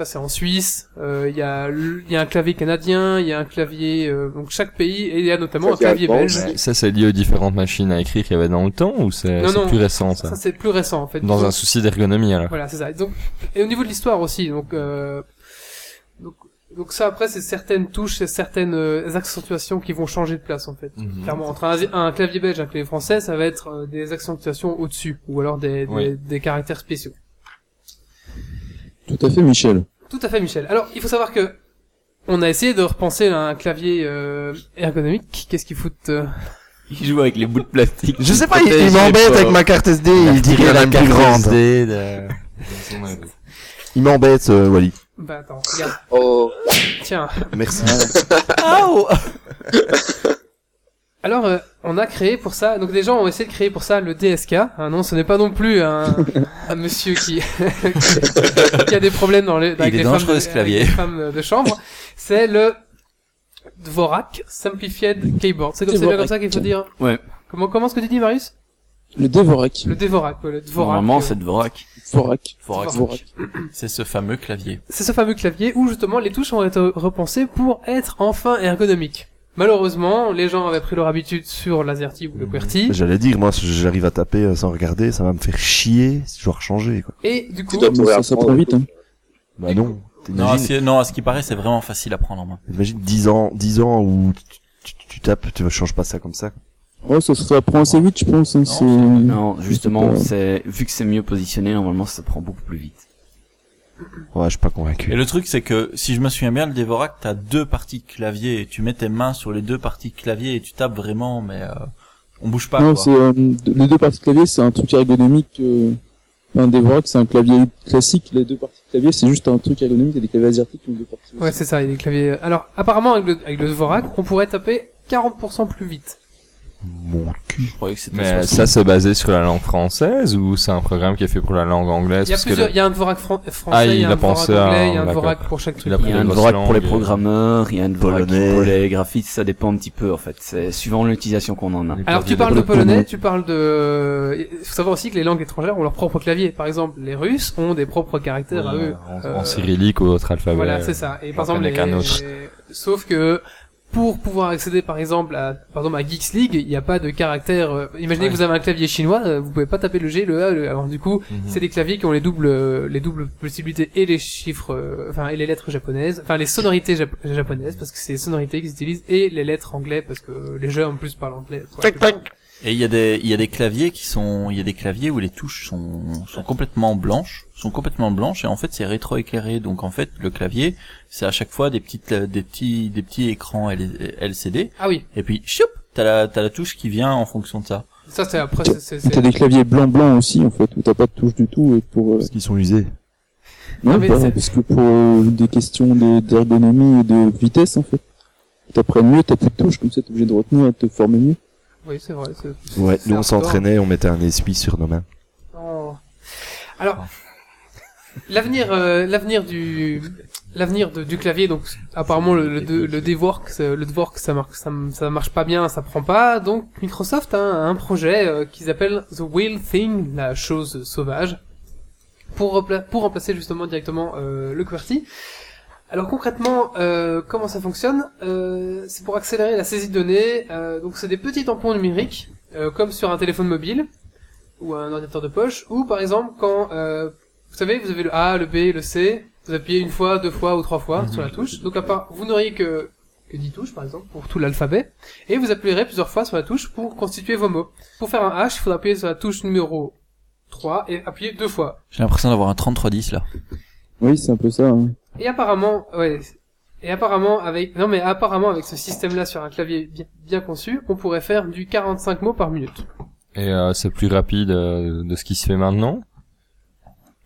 ça c'est en Suisse. Euh, il y a il y a un clavier canadien, il y a un clavier euh, donc chaque pays et il y a notamment un Clavier belge. Ça, c'est lié aux différentes machines à écrire qu'il y avait dans le temps ou c'est plus récent ça, Ça c'est plus récent en fait. Dans Donc, un souci d'ergonomie alors. Voilà, c'est ça. Et Donc et au niveau de l'histoire aussi. Donc euh, donc donc ça après c'est certaines touches, c'est certaines euh, accentuations qui vont changer de place en fait. Mhm. Clairement, entre un, un clavier belge et un clavier français, ça va être euh, des accentuations au-dessus, ou alors des, des, Oui. des caractères spéciaux. Tout à fait, Michel. Tout à fait, Michel. Alors, il faut savoir que on a essayé de repenser un clavier euh, ergonomique. Qu'est-ce qu'il fout euh, Il joue avec les bouts de plastique. Je sais pas, il, m'embête avec ma carte SD, il dit qu'il y en a une plus grande. Il m'embête, euh, Wally. Bah attends, regarde. Oh, Tiens. Merci. Alors, euh, on a créé pour ça. Donc, des gens ont essayé de créer pour ça le DSK. Hein, non, ce n'est pas non plus un, un monsieur qui qui a des problèmes dans les avec les femmes, de, avec les femmes de chambre. C'est le Dvorak Simplified Keyboard. C'est comme, c'est bien comme ça qu'il faut dire. Ouais. Comment comment est-ce que tu dis, Marius? Le Dvorak. Le Dvorak. ouais, le Dvorak. Normalement, euh, c'est Dvorak. Dvorak. Dvorak. Dvorak. C'est ce fameux clavier. C'est ce fameux clavier où justement les touches ont été repensées pour être enfin ergonomiques. Malheureusement, les gens avaient pris leur habitude sur l'AZERTY ou le QWERTY. J'allais dire, moi, si j'arrive à taper euh, sans regarder, ça va me faire chier si je dois rechanger, quoi. Et du coup, tu dois tout Ça, ça prend vite, hein. Bah non. Non, non, à ce qui paraît, c'est vraiment facile à prendre en main. imagine 10 ans, 10 ans où tu, tu- tu tapes, tu ne changes pas ça comme ça. Oh, ça, ça prend assez vite, je pense. Hein, c'est... Non, justement, c'est vu que c'est mieux positionné, normalement, ça prend beaucoup plus vite. Ouais, je suis pas convaincu. Et le truc, c'est que, si je me souviens bien, le Devorak, t'as deux parties de clavier, et tu mets tes mains sur les deux parties de clavier, et tu tapes vraiment, mais, euh, on bouge pas, non, c'est euh, les deux parties de clavier, c'est un truc ergonomique. Euh... Un Dvorak, c'est un clavier classique. Les deux parties de clavier, c'est juste un truc ergonomique. Il y a des claviers asiatiques qui ont deux parties. ouais, c'est ça, il y a des claviers. Alors, apparemment, avec le, avec le Dvorak, on pourrait taper 40% plus vite. Mon cul. Je croyais que c'était Mais 60. ça, c'est basé sur la langue française ou c'est un programme qui est fait pour la langue anglaise? Il y a parce que plusieurs, le- il y a un Dvorak fran- français, Ah, il a a un Dvorak pensé à- anglais, il y a un. Dvorak pour chaque truc. Il y a un les Dvorak pour les programmeurs, il y a un Dvorak Polonais. pour les graphistes, ça dépend un petit peu en fait. C'est suivant l'utilisation qu'on en a. Alors tu parles de polonais, tu parles de... Il faut savoir aussi que les langues étrangères ont leur propre clavier. Par exemple, les Russes ont des propres caractères à eux. en, Euh, cyrillique ou autre alphabet. Voilà, c'est ça. Et par j'en exemple, les... sauf que pour pouvoir accéder par exemple à, par exemple à Geeks League, il n'y a pas de caractère. euh, Imaginez Ouais. que vous avez un clavier chinois, euh, vous pouvez pas taper le G, le A, le... alors du coup, Mhm. c'est des claviers qui ont les doubles, euh, les doubles possibilités et les chiffres, euh, enfin et les lettres japonaises, enfin les sonorités jap- japonaises parce que c'est les sonorités qu'ils utilisent et les lettres anglais parce que les jeux en plus parlent anglais. Et il y a des, il y a des claviers qui sont, il y a des claviers où les touches sont, sont complètement blanches, sont complètement blanches et en fait c'est rétro-éclairé. Donc en fait le clavier c'est à chaque fois des petites, des petits, des petits écrans L- LCD. Ah oui, Et puis choup, t'as la, t'as la touche qui vient en fonction de ça. ça c'est après. c'est- T'as des claviers blancs-blancs aussi, en fait, où t'as pas de touche du tout, et pour, euh, Parce qu'ils sont usés. non, Ah, mais bah, c'est- parce que pour euh, des questions de- d'ergonomie et de vitesse, en fait. T'apprennes mieux, t'as plus de touches, comme ça t'es obligé de retenir et de te former mieux. Oui, c'est vrai. Ouais, nous on s'entraînait, on mettait un essuie sur nos mains. Oh. Alors, l'avenir, euh, l'avenir du, l'avenir de- du clavier, donc apparemment le, le, le Dvork, c'est- le Dvork, ça marche, ça, ça marche pas bien, ça prend pas. Donc Microsoft a un, un projet euh, qu'ils appellent The Wheel Thing, la chose sauvage, pour, pour remplacer justement directement euh, le QWERTY. Alors concrètement, euh, comment ça fonctionne Euh, C'est pour accélérer la saisie de données. euh, donc c'est des petits tampons numériques, euh, comme sur un téléphone mobile ou un ordinateur de poche, ou par exemple quand euh, vous savez, vous avez le A, le B, le C, vous appuyez une fois, deux fois ou trois fois sur la touche. Donc à part, vous n'auriez que que 10 touches par exemple pour tout l'alphabet, et vous appuierez plusieurs fois sur la touche pour constituer vos mots. Pour faire un H, il faudra appuyer sur la touche numéro 3 et appuyer deux fois. J'ai l'impression d'avoir un 3310 là. Oui, c'est un peu ça, hein. Et apparemment, ouais. Et apparemment avec non mais apparemment avec ce système-là sur un clavier bien, bien conçu, on pourrait faire du 45 mots par minute. Et euh, c'est plus rapide euh, de ce qui se fait maintenant.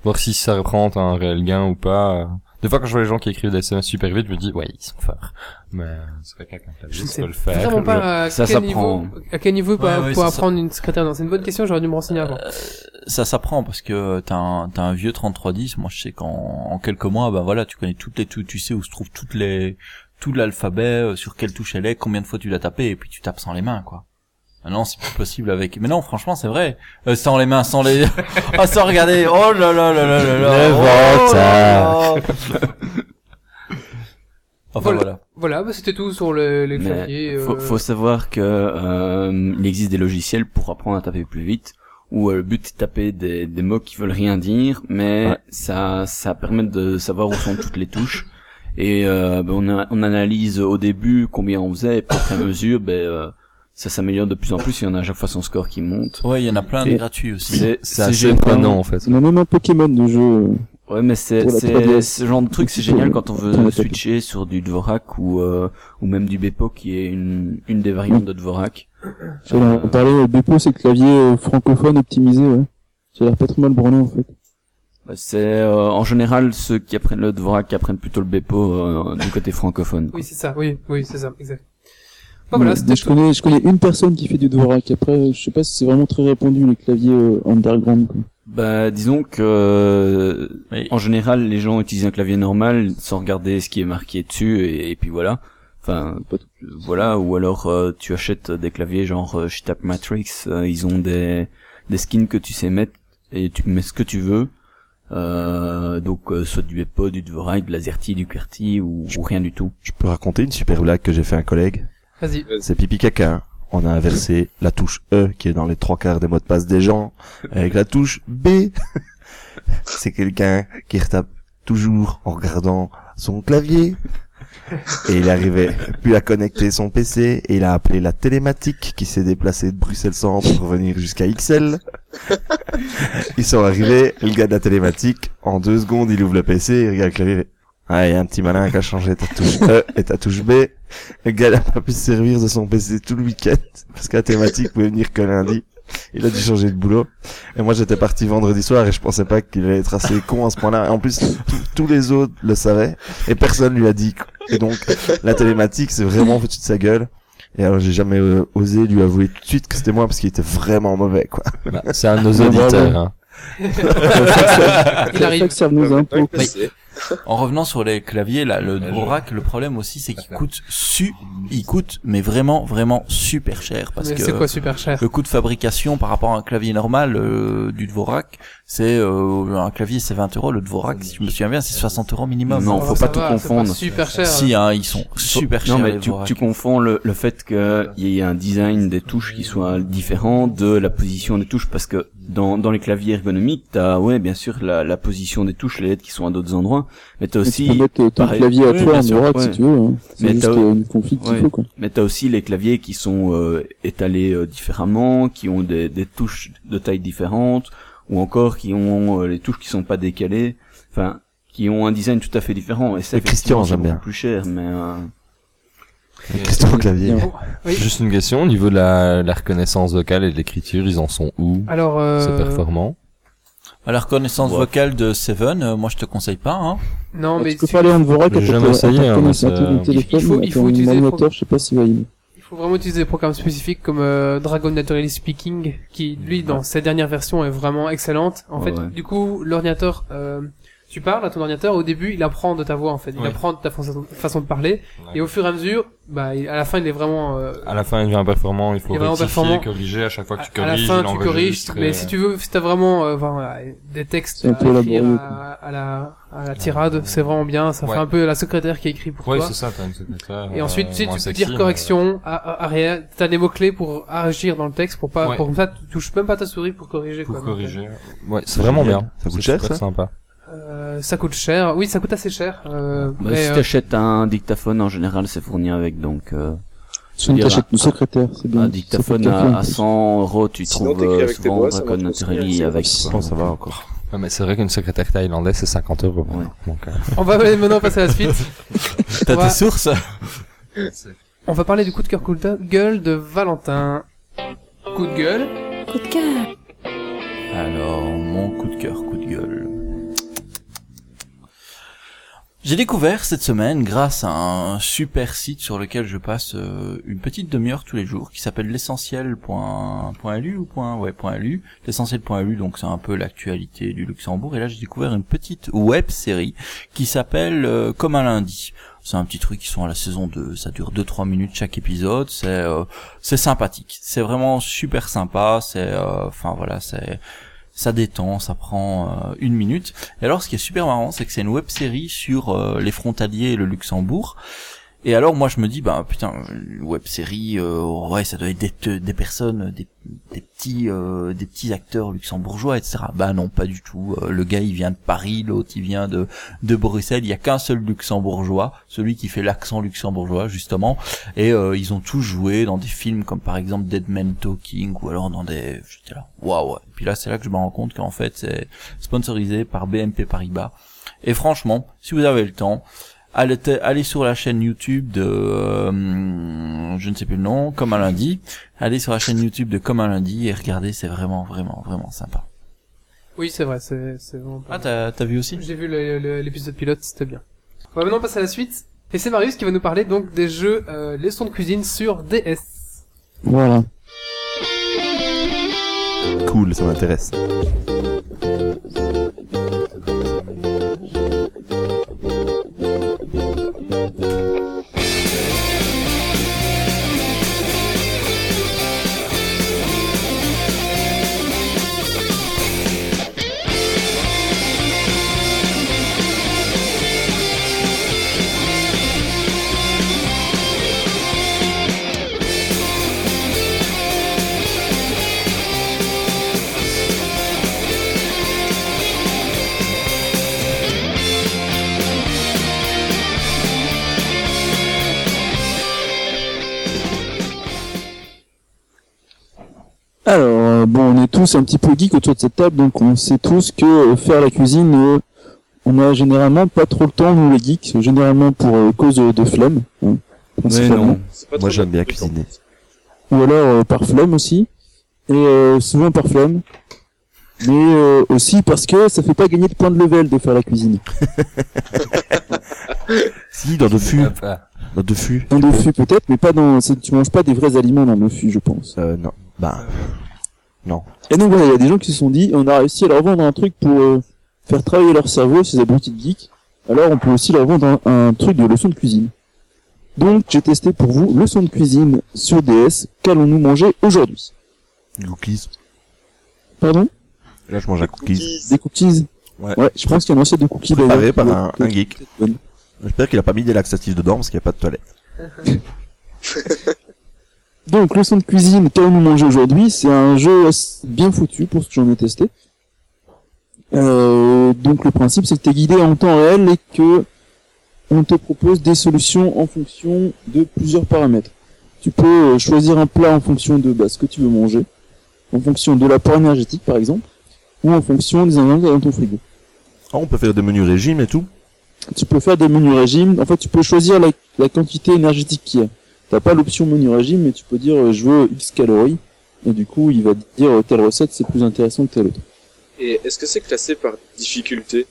Voir si ça représente un réel gain ou pas. Euh. Des fois, quand je vois les gens qui écrivent des SMS super vite, je me dis, ouais, ils sont forts. Mais c'est vrai qu'avec un clavier, Je ne ça sais peut le faire. vraiment pas à Ça quel s'apprend. niveau, à quel niveau pour, Ouais, ouais, pour ça- apprendre une secrétaire. Non, c'est une bonne question. J'aurais dû me renseigner avant. Euh, ça s'apprend parce que t'as un, t'as un vieux 3310. Moi, je sais qu'en en quelques mois, bah voilà, tu connais toutes les, tu, tu sais où se trouvent toutes les, tout l'alphabet, euh, sur quelle touche elle est, combien de fois tu l'as tapé, et puis tu tapes sans les mains, quoi. Maintenant, c'est plus possible avec. Mais non, franchement, c'est vrai. Euh, sans les mains, sans les. oh, sans regarder. Oh là là là là là là. Le Oh là là. Enfin Voilà. voilà. Voilà, bah, c'était tout sur le, les Mais claviers. faut, euh, faut savoir que euh, il existe des logiciels pour apprendre à taper plus vite où euh, le but c'est de taper des, des mots qui veulent rien dire mais Ouais. ça ça permet de savoir où sont toutes les touches et euh, ben, on, a- on analyse au début combien on faisait et et à mesure ben euh, ça s'améliore de plus en plus il y en a à chaque fois son score qui monte Ouais, il y en a plein de gratuits aussi. c'est C'est étonnant, en fait. On a même un Pokémon de jeu. euh, Ouais, mais c'est c'est 3DS. ce genre de truc, c'est génial quand on veut switcher sur du Dvorak ou euh, ou même du Bepo qui est une une des variantes de Dvorak. Parler, euh, Bepo, c'est clavier euh, francophone optimisé, ouais. Ça a l'air pas trop mal branlé, en fait. Bah, C'est euh, en général ceux qui apprennent le Dvorak qui apprennent plutôt le Bepo euh, du côté francophone. Oui, c'est ça. Oui, oui, c'est ça. Exact. Bon, voilà, Mais- c'était mais je connais, je connais une personne qui fait du Dvorak. Après, je sais pas si c'est vraiment très répandu, les claviers euh, underground, quoi. Bah disons que euh, Oui. en général les gens utilisent un clavier normal sans regarder ce qui est marqué dessus et, et puis voilà. Enfin Pas tout- voilà ou alors euh, tu achètes des claviers genre euh, chez Tap Matrix, euh, ils ont des des skins que tu sais mettre et tu mets ce que tu veux. Euh, donc euh, soit du Bepo, du Dvorak, de l'Azerty, du QWERTY ou, ou rien du tout. Je peux raconter une super blague que j'ai fait à un collègue? Vas-y. C'est pipi caca. hein. On a inversé la touche E qui est dans les trois quarts des mots de passe des gens avec la touche B. C'est quelqu'un qui retape toujours en regardant son clavier. Et il arrivait plus à connecter son PC et il a appelé la télématique qui s'est déplacée de Bruxelles Centre pour venir jusqu'à XL. Ils sont arrivés, le gars de la télématique, en deux secondes il ouvre le PC, il regarde le clavier, ah, il y a un petit malin qui a changé ta touche E et ta touche B. Le gars n'a pas pu se servir de son PC tout le week-end parce que la thématique pouvait venir que lundi. Il a dû changer de boulot. Et moi, j'étais parti vendredi soir et je pensais pas qu'il allait être assez con à ce point-là. Et en plus, tous- les autres le savaient et personne lui a dit. Et donc, la télématique, c'est vraiment foutu de sa gueule. Et alors j'ai jamais euh, osé lui avouer tout de suite que c'était moi parce qu'il était vraiment mauvais quoi. Bah, c'est un de nos auditeurs. hein. Il arrive. Ça nous En revenant sur les claviers, là, le Dvorak, le problème aussi, c'est qu'il coûte su, il coûte, mais vraiment, vraiment super cher parce Mais que c'est quoi super cher? le coût de fabrication par rapport à un clavier normal euh, du Dvorak, c'est euh, un clavier c'est 20 euros, le Dvorak, si je me souviens bien, c'est 60 euros minimum. Non, faut ça pas tout va, confondre. super cher. Si, hein, ils sont super chers. Non, mais les tu, tu confonds le, le fait qu'il y ait un design des touches qui soit différent de la position des touches, parce que dans, dans les claviers ergonomiques, t'as, ouais, bien sûr, la, la position des touches, les lettres qui sont à d'autres endroits, mais t'as Mais aussi, tu peux mettre ton pareil. clavier à Oui, toi en sûr, Dvorak ouais. si tu veux. hein. C'est Mais juste t'as- euh, une config qu'il ouais. faut, quoi. mais t'as aussi les claviers qui sont euh, étalés euh, différemment, qui ont des, des touches de taille différentes, ou encore qui ont euh, les touches qui sont pas décalées, enfin, qui ont un design tout à fait différent. Et ça, Christian, j'aime bien. beaucoup plus cher, mais euh, Christophe Clavier. Bien. Oui. Juste une question, au niveau de la, la reconnaissance vocale et de l'écriture, ils en sont où Alors, euh, C'est performant À la reconnaissance Ouais. vocale de Seven, euh, moi je te conseille pas, hein. non, mais tu peux tu- parler en J'ai ta jamais essayé, hein, Il faut- il faut utiliser le ordinateur, je sais pas s'il va y faut vraiment utiliser des programmes spécifiques comme euh, Dragon Naturally Speaking, qui lui, dans ses dernières versions, est vraiment excellente. En Ouais, fait, ouais. du coup, l'ordinateur, euh, tu parles à ton ordinateur, au début, il apprend de ta voix, en fait. Il Ouais. apprend de ta façon, de parler. Et au fur et à mesure, bah, il- à la fin, il est vraiment, euh, À la fin, il devient performant, il faut Il est vraiment rectifier, performant. corriger à chaque fois que tu à la corriges. fin, tu corriges. Mais et- si tu veux, si t'as vraiment, euh, enfin, voilà, des textes C'est à peu écrire laborieux, à, à la, à la tirade, c'est vraiment bien. Ça Ouais. fait un peu la secrétaire qui écrit pour Ouais, toi. c'est ça, t'as une secrétaire. Et euh, ensuite, tu sais, tu peux sexy, dire mais- correction, à- à- arrière, t'as des mots-clés pour agir dans le texte, pour pas, Ouais. pour comme ça, tu touches même pas ta souris pour corriger, Pour quoi. Corriger. Ouais, c'est vraiment bien. Ça coûte C'est cher, ça sympa. Euh, ça coûte cher. Oui, ça coûte assez cher. Euh, bah, mais, si euh, t'achètes un dictaphone, en général, c'est fourni avec, donc, euh, Sinon, dire, t'achètes un- une secrétaire, c'est bien. un dictaphone à, à plus. 100 euros, tu Sinon, trouves t'écris euh, avec souvent doigts, Naturally c'est avec. Je pense que ça va encore. Ouais, mais c'est vrai qu'une secrétaire thaïlandaise, c'est 50 euros. Ouais. Donc, euh, on va maintenant passer à la suite. T'as On va- tes sources On va parler du coup de cœur coup de gueule de Valentin. Coup de gueule. Coup de cœur. Alors, mon coup de cœur, coup de gueule. J'ai découvert cette semaine, grâce à un super site sur lequel je passe euh, une petite demi-heure tous les jours, qui s'appelle l'essentiel.lu ou point, ouais, point .lu, l'essentiel.lu, donc c'est un peu l'actualité du Luxembourg, et là j'ai découvert une petite web série qui s'appelle euh, Comme un lundi. C'est un petit truc qui sont à la saison 2, ça dure 2-3 minutes chaque épisode, c'est euh, c'est sympathique, c'est vraiment super sympa, c'est euh, enfin voilà, c'est ça détend, ça prend euh, une minute. Et alors, ce qui est super marrant, c'est que c'est une web série sur euh, les frontaliers et le Luxembourg. Et alors, moi, je me dis, bah putain, une web série, euh, ouais, ça doit être des, des personnes, des, des petits, euh, des petits acteurs luxembourgeois, etc. Bah non, pas du tout. Euh, le gars, il vient de Paris, l'autre, il vient de de Bruxelles. Il y a qu'un seul luxembourgeois, celui qui fait l'accent luxembourgeois, justement. Et euh, ils ont tous joué dans des films comme par exemple Dead Man Talking ou alors dans des, j'étais là, waouh. Et puis là, c'est là que je me rends compte qu'en fait, c'est sponsorisé par BNP Paribas. Et franchement, si vous avez le temps, allez, sur la chaîne YouTube de, euh, je ne sais plus le nom, comme un lundi. Allez sur la chaîne YouTube de Comme un lundi et regardez, c'est vraiment, vraiment, vraiment sympa. Oui, c'est vrai, c'est, c'est vraiment pas Ah, t'as, t'as vu aussi? J'ai vu l'épisode pilote, c'était bien. On va maintenant passer à la suite. Et c'est Marius qui va nous parler donc des jeux euh, leçons de cuisine sur DS. Voilà. Cool, ça m'intéresse. Alors, euh, bon, on est tous un petit peu geeks autour de cette table, donc on sait tous que euh, faire la cuisine, euh, on a généralement pas trop le temps, nous les geeks, généralement pour euh, cause de, de flemme. hein, Mais non. Moi, j'aime bien cuisiner. Ou alors euh, par flemme aussi. Et euh, souvent par flemme. Mais euh, aussi parce que ça fait pas gagner de points de level de faire la cuisine. Si, dans de fûts. ah. Le de fût. Dans le fût peut-être, mais pas dans. Tu manges pas des vrais aliments dans le fût, je pense. Euh, non. Bah, non. Et donc voilà, il y a des gens qui se sont dit, on a réussi à leur vendre un truc pour euh, faire travailler leur cerveau, ces abrutis de geeks. Alors on peut aussi leur vendre un, un truc de leçon de cuisine. Donc j'ai testé pour vous leçon de cuisine sur DS. Qu'allons-nous manger aujourd'hui? Cookies. Pardon? Là, je mange un cookies. Des cookies Ouais. Ouais, je pense qu'il y a une recette de cookies Préparé d'ailleurs, par un, un geek. J'espère qu'il a pas mis des laxatifs dedans parce qu'il n'y a pas de toilette. Donc, leçon de cuisine, qu'allons-nous manger aujourd'hui C'est un jeu bien foutu pour ce que j'en ai testé. Euh, donc, le principe, c'est que tu es guidé en temps réel et que on te propose des solutions en fonction de plusieurs paramètres. Tu peux euh, choisir un plat en fonction de bah, ce que tu veux manger, en fonction de l'apport énergétique, par exemple, ou en fonction des ingrédients dans ton frigo. Ah, on peut faire des menus régime et tout. Tu peux faire des menus régime. En fait, tu peux choisir la, la quantité énergétique qu'il y a. T'as pas l'option menu régime, mais tu peux dire euh, je veux X calories. Et du coup, il va te dire euh, telle recette c'est plus intéressant que telle autre. Et est-ce que c'est classé par difficulté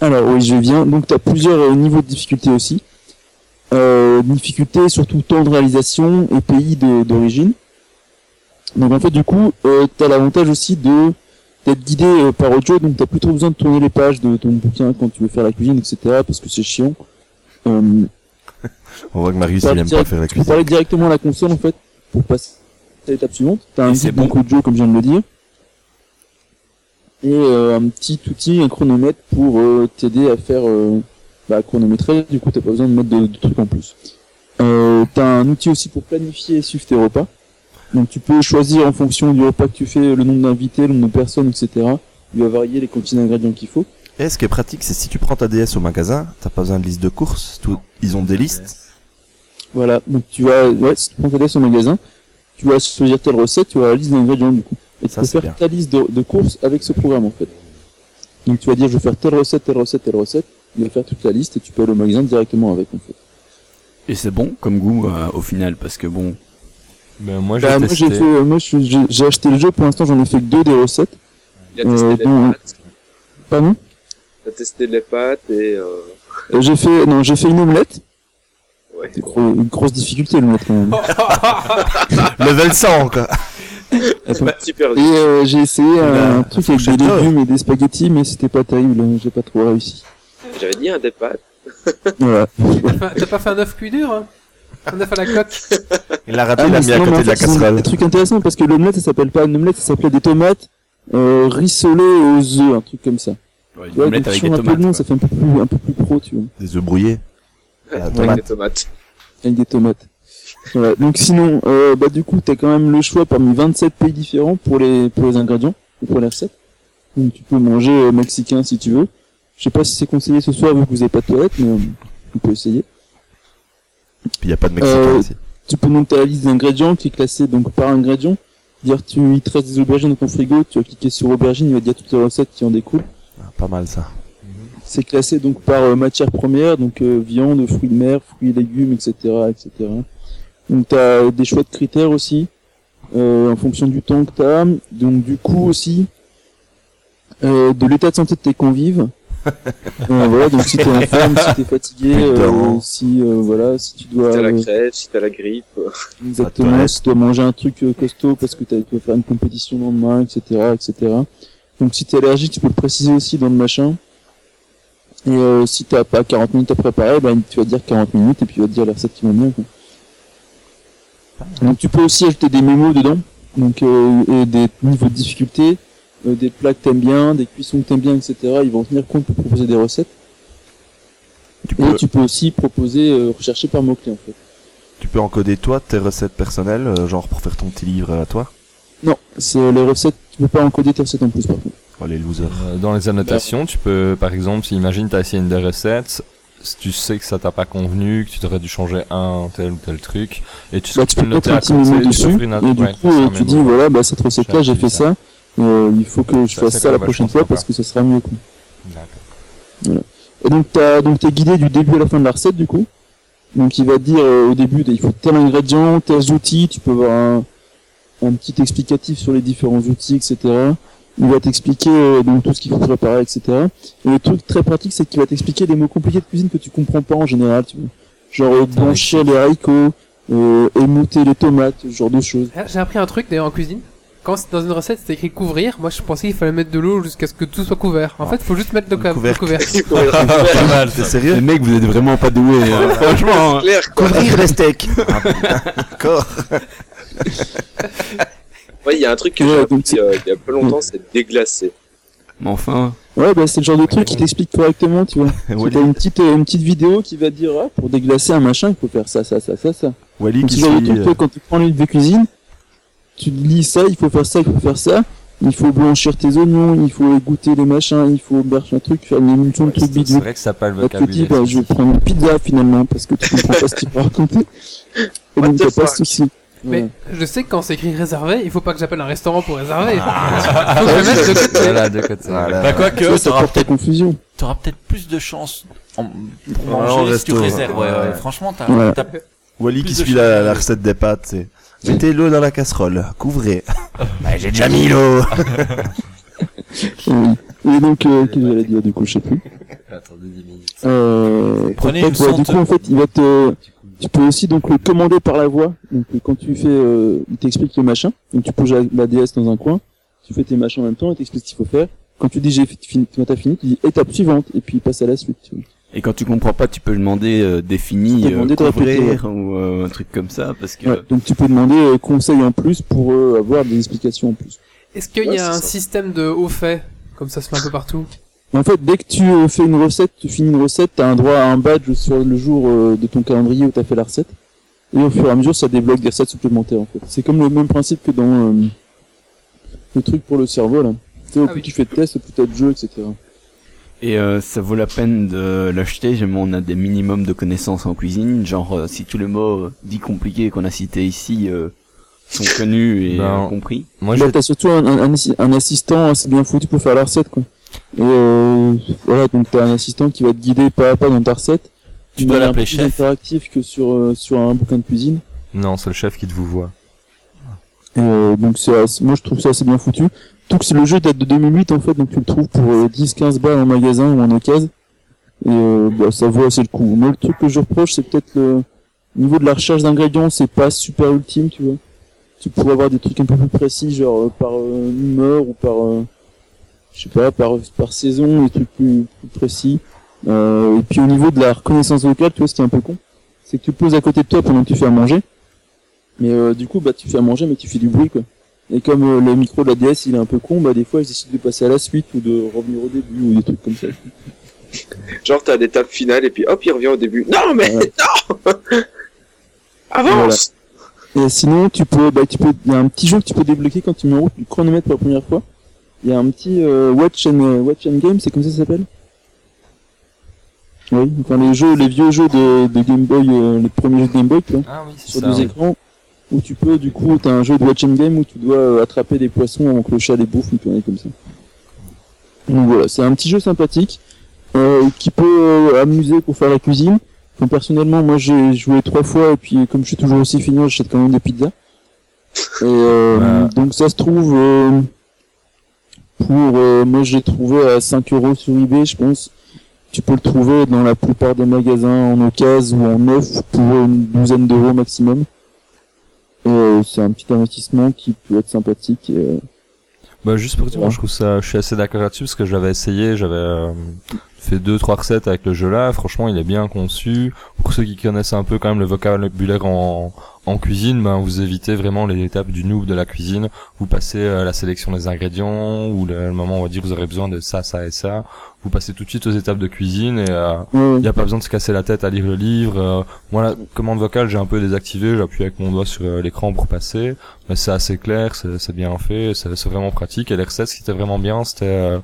Alors oui, je viens. Donc t'as plusieurs euh, niveaux de difficulté aussi. Euh, difficulté surtout temps de réalisation et pays d'origine. Donc en fait du coup, euh, t'as l'avantage aussi de d'être guidé par audio, donc t'as plus trop besoin de tourner les pages de ton bouquin quand tu veux faire la cuisine, etc. Parce que c'est chiant. Euh, On voit que Marius, Parle il aime pas faire la tu peux cuisine. parler directement à la console en fait pour passer à l'étape suivante. T'as un guide bon. donc audio comme je viens de le dire. Et euh, un petit outil, un chronomètre pour euh, t'aider à faire euh, bah, chronométrer, du coup t'as pas besoin de mettre de, de trucs en plus. Euh, t'as un outil aussi pour planifier et suivre tes repas. Donc tu peux choisir en fonction du repas que tu fais, le nombre d'invités, le nombre de personnes, etc. Il va varier les quantités d'ingrédients qu'il faut. Et ce qui est pratique, c'est si tu prends ta DS au magasin, t'as pas besoin de liste de courses. Tout, ils ont des listes. Voilà, donc tu vas, ouais, si tu prends ta liste au magasin, tu vas choisir telle recette, tu vas la liste d'ingrédients du coup. Et tu Ça, peux faire bien. ta liste de, de courses avec ce programme en fait. Donc tu vas dire je vais faire telle recette, telle recette, telle recette, il va faire toute la liste et tu peux aller au magasin directement avec en fait. Et c'est bon comme goût euh, au final parce que bon. Ben, moi, j'ai Bah, moi j'ai testé. fait, euh, moi j'ai acheté le jeu, pour l'instant j'en ai fait que deux des recettes. Il a testé Euh, les pâtes, Pardon? Il a testé les pâtes et Euh, J'ai fait, non j'ai fait une omelette. Ouais. Gros- une grosse difficulté l'omelette quand même. Level 100, quoi. Pas super Et euh, j'ai essayé un La truc avec des légumes et des spaghettis mais c'était pas terrible, hein, j'ai pas trop réussi. J'avais dit un des pâtes. Voilà. T'as pas fait un œuf cuit dur hein? Un œuf à la coque? Il a raté, Ah, il a mais mis à côté en de la casserole. Des trucs intéressants parce que l'omelette, ça s'appelle pas une omelette, ça s'appelait des tomates euh, rissolées aux œufs, un truc comme ça. Ouais, omelette donc avec sur des un peu tomates. de nom, ça fait un peu plus, un peu plus pro, tu vois, Des œufs brouillés. La Avec des tomates. avec des tomates. Voilà. Donc sinon, euh, bah du coup, t'as quand même le choix parmi 27 pays différents pour les pour les ingrédients et pour les recettes. Donc tu peux manger euh, mexicain si tu veux. Je sais pas si c'est conseillé ce soir vu que vous avez pas de toilette, mais euh, on peut essayer. Puis y a pas de Mexicain Euh, ici. Tu peux monter la liste d'ingrédients qui est classée donc par ingrédient. Dire tu il te reste des aubergines dans ton frigo, tu vas cliquer sur aubergine, il va te dire toutes les recettes qui en découlent. Ah, Pas mal, ça. C'est classé donc par euh, matière première, donc euh, viande, fruits de mer, fruits et légumes, etc., etc. Donc t'as des choix de critères aussi, euh, en fonction du temps que t'as, donc du coup aussi, euh, de l'état de santé de tes convives. Euh, voilà, donc si t'es en forme, si t'es fatigué, euh, si euh, voilà, si tu dois Si t'as la euh, crève, si t'as la grippe. euh, Exactement, si tu dois manger un truc euh, costaud parce que t'as- tu vas faire une compétition le lendemain, etc., etc. Donc si t'es allergique, tu peux le préciser aussi dans le machin. Et euh, si t'as pas 40 minutes à préparer, ben tu vas dire 40 minutes et puis il va te dire la recette qui va bien. Quoi. Donc tu peux aussi ajouter des mémos dedans, donc euh, et des niveaux de difficulté, euh, des plats que t'aimes bien, des cuissons que t'aimes bien, etc. Ils vont tenir compte pour proposer des recettes. Tu Et peux, tu peux aussi proposer, euh, rechercher par mots-clés en fait. tu peux encoder toi tes recettes personnelles, euh, genre pour faire ton petit livre à toi? Non, c'est les recettes, tu peux pas encoder tes recettes en plus par contre. Oh, les losers. Euh, Dans les annotations, tu peux, par exemple, si imagine t'as essayé une des recettes, si tu sais que ça t'a pas convenu, que tu aurais dû changer un tel ou tel truc, et tu, Bah, tu peux le noter un à petit tu dessus, et du ouais, coup, tu dis, voilà, bah, cette recette-là, j'ai fait ça, euh, il faut que je fasse ça la prochaine vachement fois parce que ça sera mieux. D'accord. Et donc, t'as, donc, t'es guidé du début à la fin de la recette, du coup. Donc, il va te dire, euh, au début, il faut tel ingrédient, tels outils, tu peux avoir un, un petit explicatif sur les différents outils, etc. Il va t'expliquer, euh, donc, tout ce qu'il faut préparer, etc. Et le truc très pratique, c'est qu'il va t'expliquer des mots compliqués de cuisine que tu comprends pas en général, tu vois. Genre euh, blanchir les haricots, euh, émouter les tomates, ce genre de choses. Ah, J'ai appris un truc d'ailleurs en cuisine. Quand c'est dans une recette, c'est écrit couvrir. Moi, je pensais qu'il fallait mettre de l'eau jusqu'à ce que tout soit couvert. En fait, il faut juste mettre le, ca- le couvercle. couvercle. Pas mal, t'es sérieux Les mecs, vous êtes vraiment pas doués, hein. franchement. hein. Couvrir les steaks. D'accord. Ouais, il y a un truc que Ouais, j'ai donc appris c'est- euh, il y a pas longtemps, c'est déglacer. Mais enfin, Ouais, bah c'est le genre de truc qui t'explique correctement, tu vois. Wally, T'as une petite, euh, une petite vidéo qui va dire, ah, pour déglacer un machin, il faut faire ça, ça, ça, ça, ça. Wally Donc, qui genre de truc, euh, quand tu prends le livre de cuisine, tu lis ça, il faut faire ça, il faut faire ça. Il faut blanchir tes oignons, il faut égoutter les machins, il faut berger un truc, faire une émulsion de trucs C'est bidules. vrai que ça pas le Là, tu te dis, vocabulaire. bah, je vais prendre une pizza finalement, parce que tu comprends pas ce qu'il faut raconter. Et What donc, t'as pas ce souci. Mais Ouais. je sais que quand c'est écrit réservé, il faut pas que j'appelle un restaurant pour réserver. faut que je le mette de côté. Voilà, de côté. Voilà. Bah quoi Ça, que, ça à peut-être, confusion. t'auras peut-être plus de chances en, pour manger si tu réserves. Ouais, ouais. ouais. Franchement, t'as, Ouais. Wally qui suit la, la recette des pâtes, c'est mettez l'eau dans la casserole, couvrez. bah, j'ai déjà mis l'eau. Et donc, euh, qu'est-ce que j'allais dire, du coup, je sais plus. Attendez 10 minutes. Euh, Prenez en une ouais, du coup, en fait, il va te, tu peux aussi donc le commander par la voix. Donc, euh, quand tu fais, euh, il t'explique le machin. Donc, tu poses la, DS dans un coin, tu fais tes machins en même temps, il t'explique ce qu'il faut faire. Quand tu dis j'ai fi- fini, quand t'as fini, tu dis étape suivante, et puis il passe à la suite. Tu vois. et quand tu comprends pas, tu peux demander euh, défini, Tu peux euh, demander de répéter, couvrir ou euh, un truc comme ça, parce que Ouais, donc, tu peux demander euh, conseil en plus pour euh, avoir des explications en plus. Est-ce qu'il Ouais, y a un ça. système de haut fait Comme ça se fait un peu partout? En fait, dès que tu euh, fais une recette, tu finis une recette, t'as un droit à un badge sur le jour euh, de ton calendrier où t'as fait la recette. Et au fur et à mesure, ça débloque des recettes supplémentaires, en fait. C'est comme le même principe que dans euh, le truc pour le cerveau, là. Tu sais, au Ah plus oui. tu fais de tests, au plus t'as de jeux, etc. Et euh, ça vaut la peine de l'acheter, jamais on a des minimums de connaissances en cuisine, genre euh, si tous les mots dits compliqués qu'on a cités ici euh, sont connus et Ben, compris. Moi, j'ai t'as surtout un, un assistant assez bien foutu pour faire la recette, quoi. Et euh, voilà, donc t'as un assistant qui va te guider pas à pas dans ta recette. Tu dois l'appeler plus chef. interactif que sur, euh, sur un bouquin de cuisine. Non, c'est le chef qui te vous voit. Et, euh, donc c'est assez- moi je trouve ça assez bien foutu. Tout que c'est- le jeu date de 2008 en fait, donc tu le trouves pour euh, 10-15 balles en magasin ou en occasion. Et euh, bah, ça vaut assez le coup. Moi le truc que je reproche c'est peut-être le au niveau de la recherche d'ingrédients, c'est pas super ultime, tu vois. Tu pourrais avoir des trucs un peu plus précis, genre euh, par euh, humeur ou par euh, je sais pas, par par saison, des trucs plus, plus précis. Euh, et puis au niveau de la reconnaissance vocale, tu vois, ce qui est un peu con, c'est que tu poses à côté de toi pendant que tu fais à manger. Mais euh, du coup, bah tu fais à manger, mais tu fais du bruit, quoi. Et comme euh, le micro de la DS, il est un peu con, bah des fois, je décide de passer à la suite ou de revenir au début ou des trucs comme ça. Genre, t'as l'étape finale et puis hop, il revient au début. Non, mais Ouais. non Avance Et sinon, tu peux, bah tu peux, il y a un petit jeu que tu peux débloquer quand tu mets en route du chronomètre pour la première fois. Il y a un petit euh, Watch and euh, Watch and Game, c'est comme ça ça s'appelle Oui, enfin les jeux, les vieux jeux de, de Game Boy, euh, les premiers jeux de Game Boy, tu vois. Ah oui, sur ça. deux oui. écrans où tu peux du coup t'as un jeu de watch and game où tu dois euh, attraper des poissons avant que le chat les bouffe une comme ça. Donc voilà, c'est un petit jeu sympathique euh, qui peut euh, amuser pour faire la cuisine. Enfin, personnellement, moi j'ai joué trois fois et puis comme je suis toujours aussi fini, j'achète quand même des pizzas. Et euh, donc ça se trouve euh, pour euh, moi j'ai trouvé à 5 euros sur eBay, je pense. Tu peux le trouver dans la plupart des magasins en occasion ou en neuf pour une douzaine d'euros maximum. Et euh, c'est un petit investissement qui peut être sympathique. Et, euh, Bah juste pour dire, moi je trouve ça, je suis assez d'accord là-dessus parce que j'avais essayé, j'avais euh, fait deux trois recettes avec le jeu là. Franchement, il est bien conçu. Pour ceux qui connaissent un peu quand même le vocabulaire en en cuisine, ben vous évitez vraiment les étapes du noob de la cuisine. Vous passez euh, la sélection des ingrédients ou le, le moment où on va dire vous aurez besoin de ça, ça et ça. Vous passez tout de suite aux étapes de cuisine et euh, il n'y a pas besoin de se casser la tête à lire le livre. Euh, moi, la commande vocale, j'ai un peu désactivé. J'appuie avec mon doigt sur euh, l'écran pour passer. Mais c'est assez clair, c'est bien fait, c'est c'est vraiment pratique. Et les recettes, ce qui était vraiment bien, c'était euh,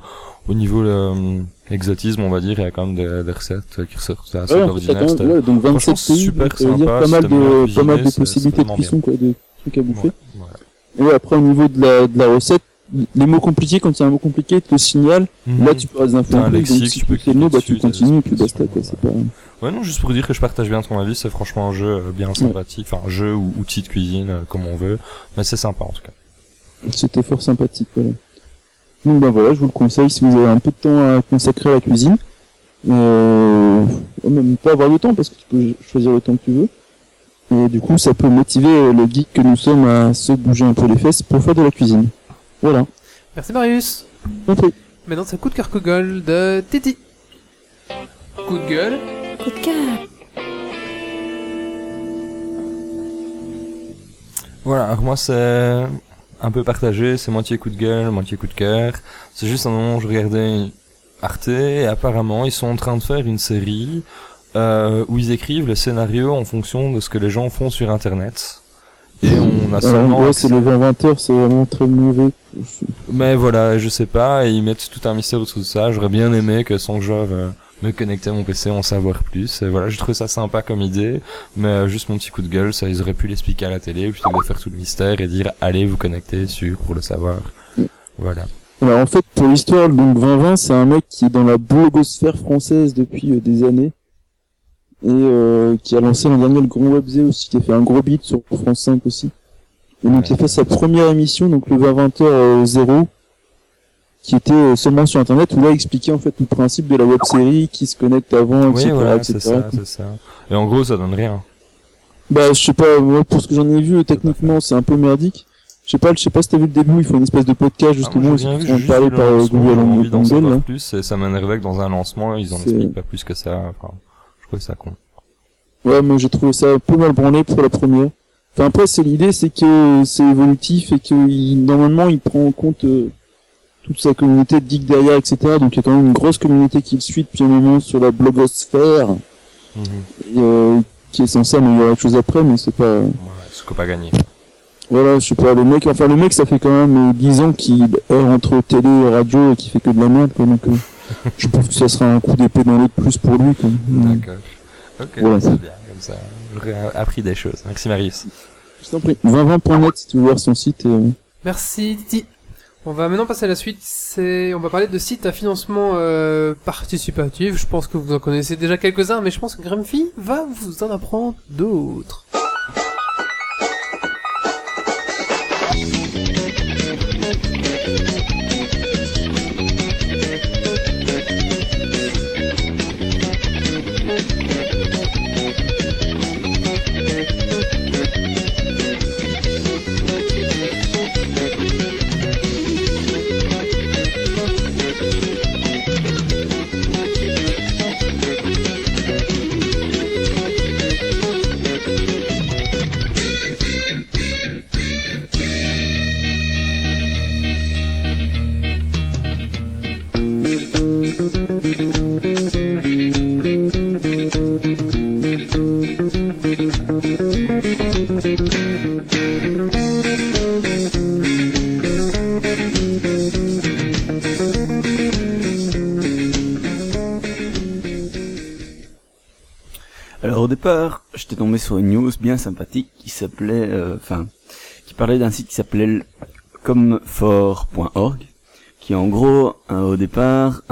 au niveau euh, exotisme, on va dire, il y a quand même des, des recettes qui ressortent assez ouais, ordinaires. ouais, donc 27 franchement, pays, super donc ça veut dire sympa, pas mal pas mal de c'est- possibilités c'est de cuisson, quoi, de trucs à bouffer. Ouais. Et après au niveau de la, de la recette, les mots compliqués, quand il y a un mot compliqué, te le signale. Là, tu peux des infos donc si tu tu peux le mot, bah tu continues, et puis basta, quoi, c'est pas... Ouais, non, juste pour dire que je partage bien ton avis, c'est franchement un jeu euh, bien sympathique. Enfin, un jeu ou outil de cuisine, euh, comme on veut. Mais c'est sympa, en tout cas. C'était fort sympathique, voilà. Donc ben voilà, je vous le conseille si vous avez un peu de temps à consacrer à la cuisine. Euh, même pas avoir le temps parce que tu peux choisir le temps que tu veux. Et du coup, ça peut motiver euh, le geek que nous sommes à se bouger un peu les fesses pour faire de la cuisine. Voilà. Merci Marius. Compris. Maintenant, c'est le coup de cœur coup de gueule de Titi. Coup de gueule. Coup de cœur. Voilà, alors moi c'est un peu partagé, c'est moitié coup de gueule, moitié coup de cœur. C'est juste un moment où je regardais Arte et apparemment ils sont en train de faire une série euh, où ils écrivent le scénario en fonction de ce que les gens font sur internet. Et on a seulement... ouais, c'est le 20 heures, c'est vraiment très mauvais. Mais voilà, je sais pas, et ils mettent tout un mystère autour de ça. J'aurais bien aimé que genre euh, me connecter à mon PC, en savoir plus. Et voilà, j'ai trouvé ça sympa comme idée, mais euh, juste mon petit coup de gueule, ça ils auraient pu l'expliquer à la télé plutôt que de faire tout le mystère et dire allez vous connecter sur pour le savoir. Voilà. Alors en fait, pour l'histoire, donc 2020, c'est un mec qui est dans la blogosphère française depuis euh, des années et euh, qui a lancé l'an dernier le Grand Webzé aussi, qui a fait un gros beat sur France 5 aussi. Et donc il a fait sa première émission, donc le 20h euh, 0, qui était euh, seulement sur Internet, où là expliquait en fait le principe de la web série, qui se connecte avant, Oui, etc. voilà, etc. ça, ça. Et en gros, ça donne rien. Bah, je sais pas, moi, pour ce que j'en ai vu, techniquement, c'est un peu merdique. Je sais pas, je sais pas si t'as vu le début, ils font une espèce de podcast, Ah, justement, ils train j'ai de parler par euh, Google en Google, là. plus, et ça m'énervait que dans un lancement, ils en expliquent pas plus que ça. Enfin, je trouvais ça con. Ouais, moi, j'ai trouvé ça un peu mal branlé pour la première. Enfin, après, c'est l'idée, c'est que c'est évolutif et que, il- normalement, il prend en compte, euh, toute sa communauté de geeks derrière, etc. Donc, il y a quand même une grosse communauté qui le suit depuis un moment sur la blogosphère, Mhm. et, euh, qui est censée améliorer quelque chose après, mais c'est pas, Ouais, ce qu'on pas gagné. Voilà, je sais pas, le mec, enfin le mec, ça fait quand même euh, 10 ans qu'il erre entre télé et radio et qu'il fait que de la merde, quoi, donc euh, je pense que ça sera un coup d'épée dans l'autre plus pour lui, quoi. D'accord. Ok, Voilà. c'est bien, comme ça. J'aurais appris des choses. Merci Marius. Je t'en prie. 2020.net si tu veux voir son site. euh, Merci Titi. On va maintenant passer à la suite. C'est, on va parler de sites à financement euh, participatif. Je pense que vous en connaissez déjà quelques-uns, mais je pense que Grumpy va vous en apprendre d'autres. Alors au départ, j'étais tombé sur une news bien sympathique qui s'appelait, euh, enfin, qui parlait d'un site qui s'appelait comfor.org, qui est en gros euh, au départ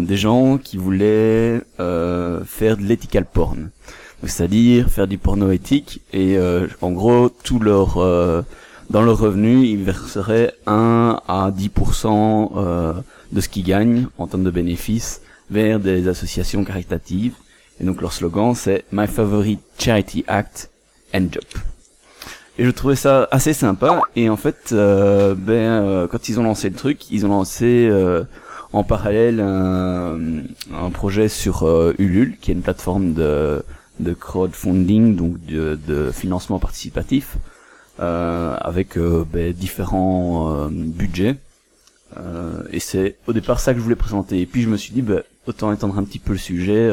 des gens qui voulaient euh, faire de l'ethical porn, c'est-à-dire faire du porno éthique et en gros tout leur dans leur revenu ils verseraient 1 à 10% euh, de ce qu'ils gagnent en termes de bénéfices vers des associations caritatives et donc leur slogan c'est My Favorite Charity Act and Job. Et je trouvais ça assez sympa. Et en fait euh, ben euh, quand ils ont lancé le truc, ils ont lancé euh, en parallèle un, projet sur euh, Ulule qui est une plateforme de crowdfunding donc de, de financement participatif avec ben, différents budgets. Et c'est au départ ça que je voulais présenter. Et puis je me suis dit ben, autant étendre un petit peu le sujet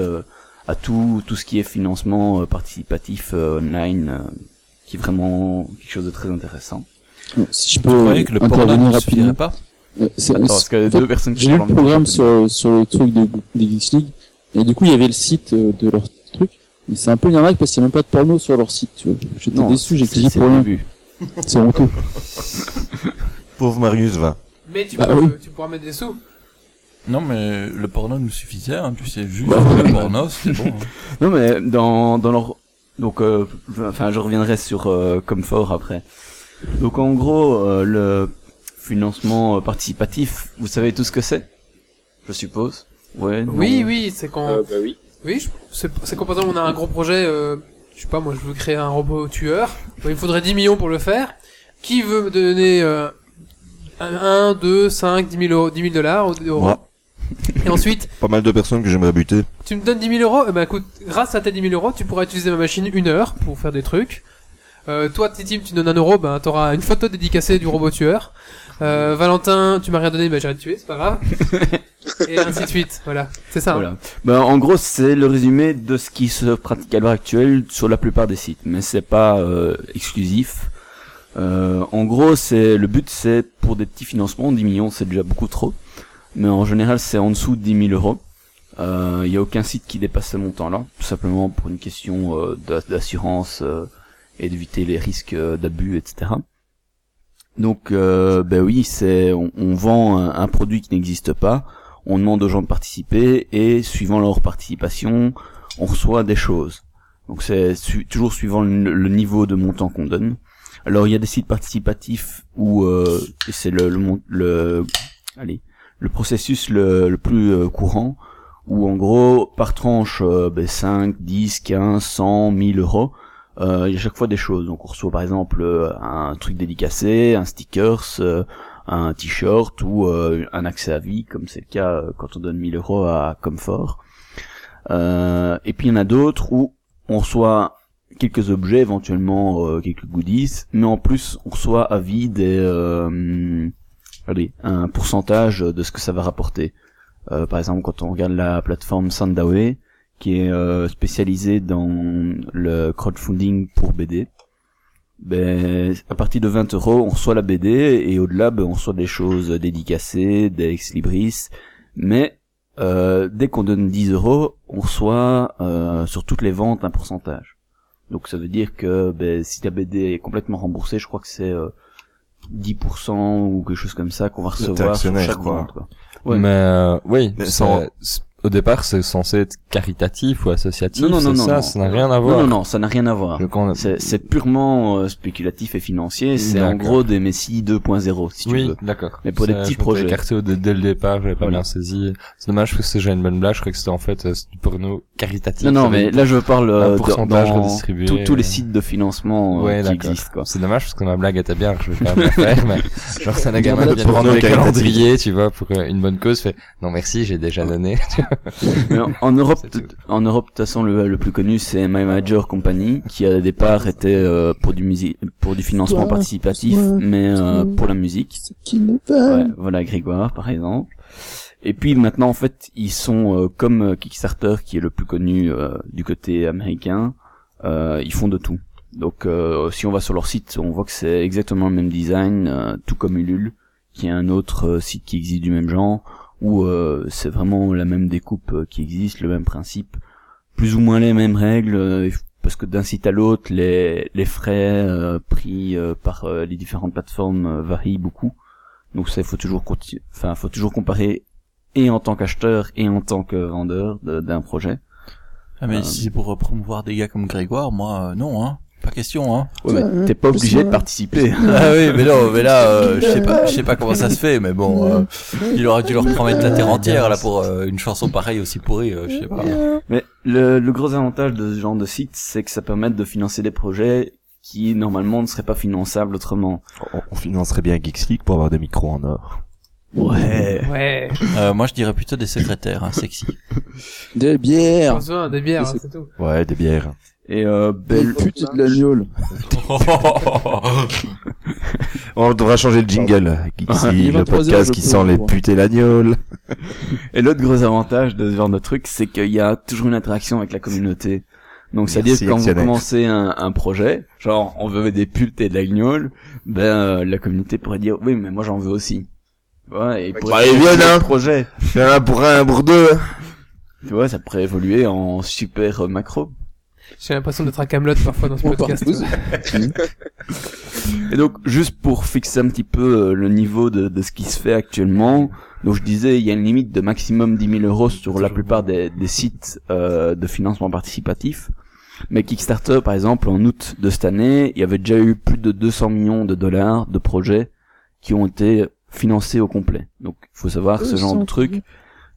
à tout tout ce qui est financement euh, participatif euh, online euh, qui est vraiment quelque chose de très intéressant. si je Vous peux que le intervenir rapidement. suffirait pas Attends, parce que deux personnes qui J'ai lu le programme sur, sur le truc de, des Geeks League, et du coup, il y avait le site de leur truc, mais c'est un peu une arnaque parce qu'il n'y a même pas de porno sur leur site, tu vois. J'étais déçu, j'ai cliqué c'est pour le rien. début. C'est honteux. Pauvre Marius va. Mais tu, Bah peux- oui. tu pourras mettre des sous. Non, mais le porno nous suffisait, hein, tu sais, juste Bah, le porno, c'est bon. hein. Non mais dans dans leur donc euh, enfin je reviendrai sur euh, Comfort après. Donc en gros euh, le financement euh, participatif, vous savez tout ce que c'est? Je suppose. Ouais. non. Oui, oui, c'est quand. Euh, bah oui. Oui, je- c'est c'est quand par exemple on a un gros projet, euh, je sais pas, moi je veux créer un robot tueur, Bon, il me faudrait 10 millions pour le faire. Qui veut me donner euh, 1, 2, 5, 10 000 euros, 10 000 dollars euros. Et ensuite, Pas mal de personnes que j'aimerais buter. tu me donnes 10 000 euros, et ben écoute, grâce à tes 10 000 euros, tu pourras utiliser ma machine une heure pour faire des trucs. Euh, toi, Titi, tu donnes un euro, ben t'auras une photo dédicacée du robot tueur. Euh, Valentin, tu m'as rien donné, ben j'irai te tuer, c'est pas grave. et ainsi de suite, voilà. C'est ça. hein. Voilà. Ben, en gros, c'est le résumé de ce qui se pratique à l'heure actuelle sur la plupart des sites, mais c'est pas euh, exclusif. Euh, en gros, c'est le but, c'est pour des petits financements, 10 millions, c'est déjà beaucoup trop, mais en général, c'est en dessous de 10 000 euros. Euh, Il y a aucun site qui dépasse ce montant-là, tout simplement pour une question euh, d'a- d'assurance euh, et d'éviter les risques euh, d'abus, etc. Donc, euh, ben oui, c'est on, vend un, produit qui n'existe pas on demande aux gens de participer et suivant leur participation, on reçoit des choses. Donc c'est toujours suivant le, niveau de montant qu'on donne. Alors il y a des sites participatifs où euh, c'est le, le, le allez le processus le, le plus euh, courant où en gros par tranche euh, ben, 5, 10, 15, 100, 1000 euros euh, il y a chaque fois des choses. Donc on reçoit par exemple euh, un truc dédicacé, un stickers, euh, un t-shirt ou un accès à vie, comme c'est le cas quand on donne 1000 euros à Comfort. Et puis il y en a d'autres où on reçoit quelques objets, éventuellement quelques goodies, mais en plus on reçoit à vie des, un pourcentage de ce que ça va rapporter. Euh, par exemple, quand on regarde la plateforme Sandaway, qui est euh, spécialisée dans le crowdfunding pour BD, ben, à partir de 20 euros, on reçoit la BD et au-delà, ben, on reçoit des choses dédicacées, des ex-libris. Mais euh, dès qu'on donne 10 euros, on reçoit euh, sur toutes les ventes un pourcentage. Donc ça veut dire que ben, si la BD est complètement remboursée, je crois que c'est euh, 10% ou quelque chose comme ça qu'on va recevoir sur chaque quoi. vente. Quoi. Ouais. Mais euh, oui, Mais c'est- sans- au départ, c'est censé être caritatif ou associatif. Non, non, non, non, ça, non. ça n'a rien à Non, voir. non, non, ça n'a rien à voir. Con- C'est c'est purement euh, spéculatif et financier. C'est en gros des Messi 2.0, si tu oui, veux. d'accord. Mais pour des Ça, petits je projets. écarté dès, le départ, j'avais pas Voilà. bien saisi. C'est dommage parce que c'est déjà une bonne blague. Je croyais que c'était en fait euh, du porno caritatif. Non, non, Ça mais là je parle un euh, pourcentage dans redistribué, tous- les euh. sites de financement euh, Ouais, qui existent. Quoi. C'est dommage parce que ma blague était bien. Je vais même la faire, mais genre Garde qui vient de le prendre le calendrier, tu vois, pour euh, une bonne cause. Fait non merci, j'ai déjà donné. Mais en, en Europe, en Europe, de toute façon, le, le plus connu c'est My Major Company, qui au départ était euh, pour du musique, pour du financement Toi, participatif, mais euh, pour la musique. Ouais, voilà Grégoire par exemple. Et puis maintenant en fait ils sont euh, comme euh, Kickstarter qui est le plus connu euh, du côté américain, euh, ils font de tout. Donc euh, si on va sur leur site, on voit que c'est exactement le même design, euh, tout comme Ulule, qui est un autre euh, site qui existe du même genre, où euh, c'est vraiment la même découpe euh, qui existe, le même principe, plus ou moins les mêmes règles, euh, parce que d'un site à l'autre, les, les frais euh, pris euh, par les différentes plateformes varient beaucoup. Donc ça, il faut toujours continuer, enfin, faut toujours comparer et en tant qu'acheteur et en tant que vendeur de- d'un projet. Ah, mais si c'est pour promouvoir des gars comme Grégoire, moi, non, hein. Pas question, hein. Ouais, mais t'es pas obligé de participer. ah oui, mais non, mais là, euh, je sais pas, je sais pas comment ça se fait, mais bon, euh, il aurait dû leur promettre la terre entière, là, pour euh, une chanson pareille aussi pourrie, euh, je sais pas. Mais le, le gros avantage de ce genre de site, c'est que ça permet de financer des projets qui normalement ne seraient pas finançables autrement. On, on financerait bien Geeks League pour avoir des micros en or. Ouais. Ouais. Euh, moi, je dirais plutôt des secrétaires, hein, sexy. Des bières. Besoin des bières, hein, C'est- tout. Ouais, des bières. Et euh, Des putes et de l'agneau. On devra changer le jingle. Est le 23 heures, podcast qui sent les putes et l'agnole. et l'autre gros avantage de ce genre de truc, c'est qu'il y a toujours une interaction avec la communauté. Donc c'est-à-dire quand vous commencez un, un projet, genre on veut des putes et de la guignole, ben euh, la communauté pourrait dire oui mais moi j'en veux aussi. Ouais, et pour Bah, viennent, hein. projet. C'est un pour un, un pour deux. Tu vois, ça pourrait évoluer en super euh, macro. J'ai l'impression d'être à Camelot parfois dans ce podcast. Et donc, juste pour fixer un petit peu euh, le niveau de, de ce qui se fait actuellement, donc je disais, il y a une limite de maximum 10 000 euros sur la plupart des, des sites euh, de financement participatif. Mais Kickstarter, par exemple, en août de cette année, il y avait déjà eu plus de 200 millions de dollars de projets qui ont été financés au complet. Donc, il faut savoir, ce genre de truc,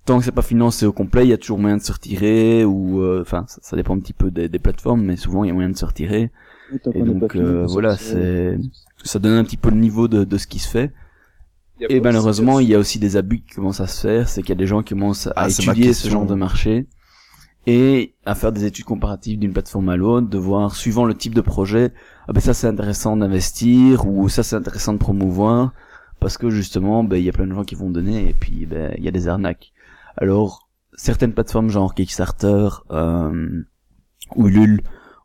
tant que c'est pas financé au complet, il y a toujours moyen de se retirer ou euh, enfin ça, ça dépend un petit peu des, des plateformes, mais souvent il y a moyen de se retirer. Et donc euh, voilà, c'est ça donne un petit peu le niveau de, de ce qui se fait. Et malheureusement, il y a aussi des abus qui commencent à se faire, c'est qu'il y a des gens qui commencent à Ah, étudier ce genre de marché et à faire des études comparatives d'une plateforme à l'autre, de voir suivant le type de projet, ah ben ça c'est intéressant d'investir ou ça c'est intéressant de promouvoir parce que justement ben il y a plein de gens qui vont donner et puis ben il y a des arnaques. Alors certaines plateformes genre Kickstarter euh, ou Ulule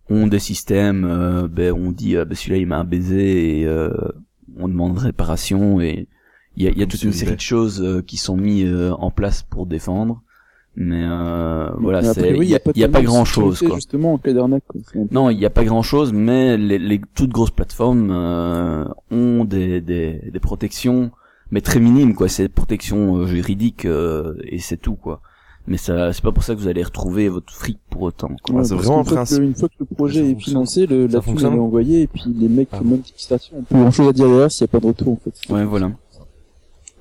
ont des systèmes euh, ben on dit ah, ben celui-là il m'a un baiser et euh, on demande réparation et il y a, y a toute une série de choses euh, qui sont mis euh, en place pour défendre mais euh, voilà c'est oui, il y a, il y a pas grand chose quoi Justement, en cas d'arnaque, non, il n'y a pas grand chose, mais les, les toutes grosses plateformes euh, ont des, des, des protections, mais très minimes quoi. C'est des protections euh, juridiques euh, et c'est tout quoi. Mais ça, c'est pas pour ça que vous allez retrouver votre fric pour autant. Quoi. Ouais, c'est vraiment un le- Une fois que le projet Ça est financé, le, la fonctionne. est envoyée et puis les mecs, Ah. même Kickstarter, on peut grand chose à dire derrière s'il n'y a pas de retour en fait. Ouais, voilà.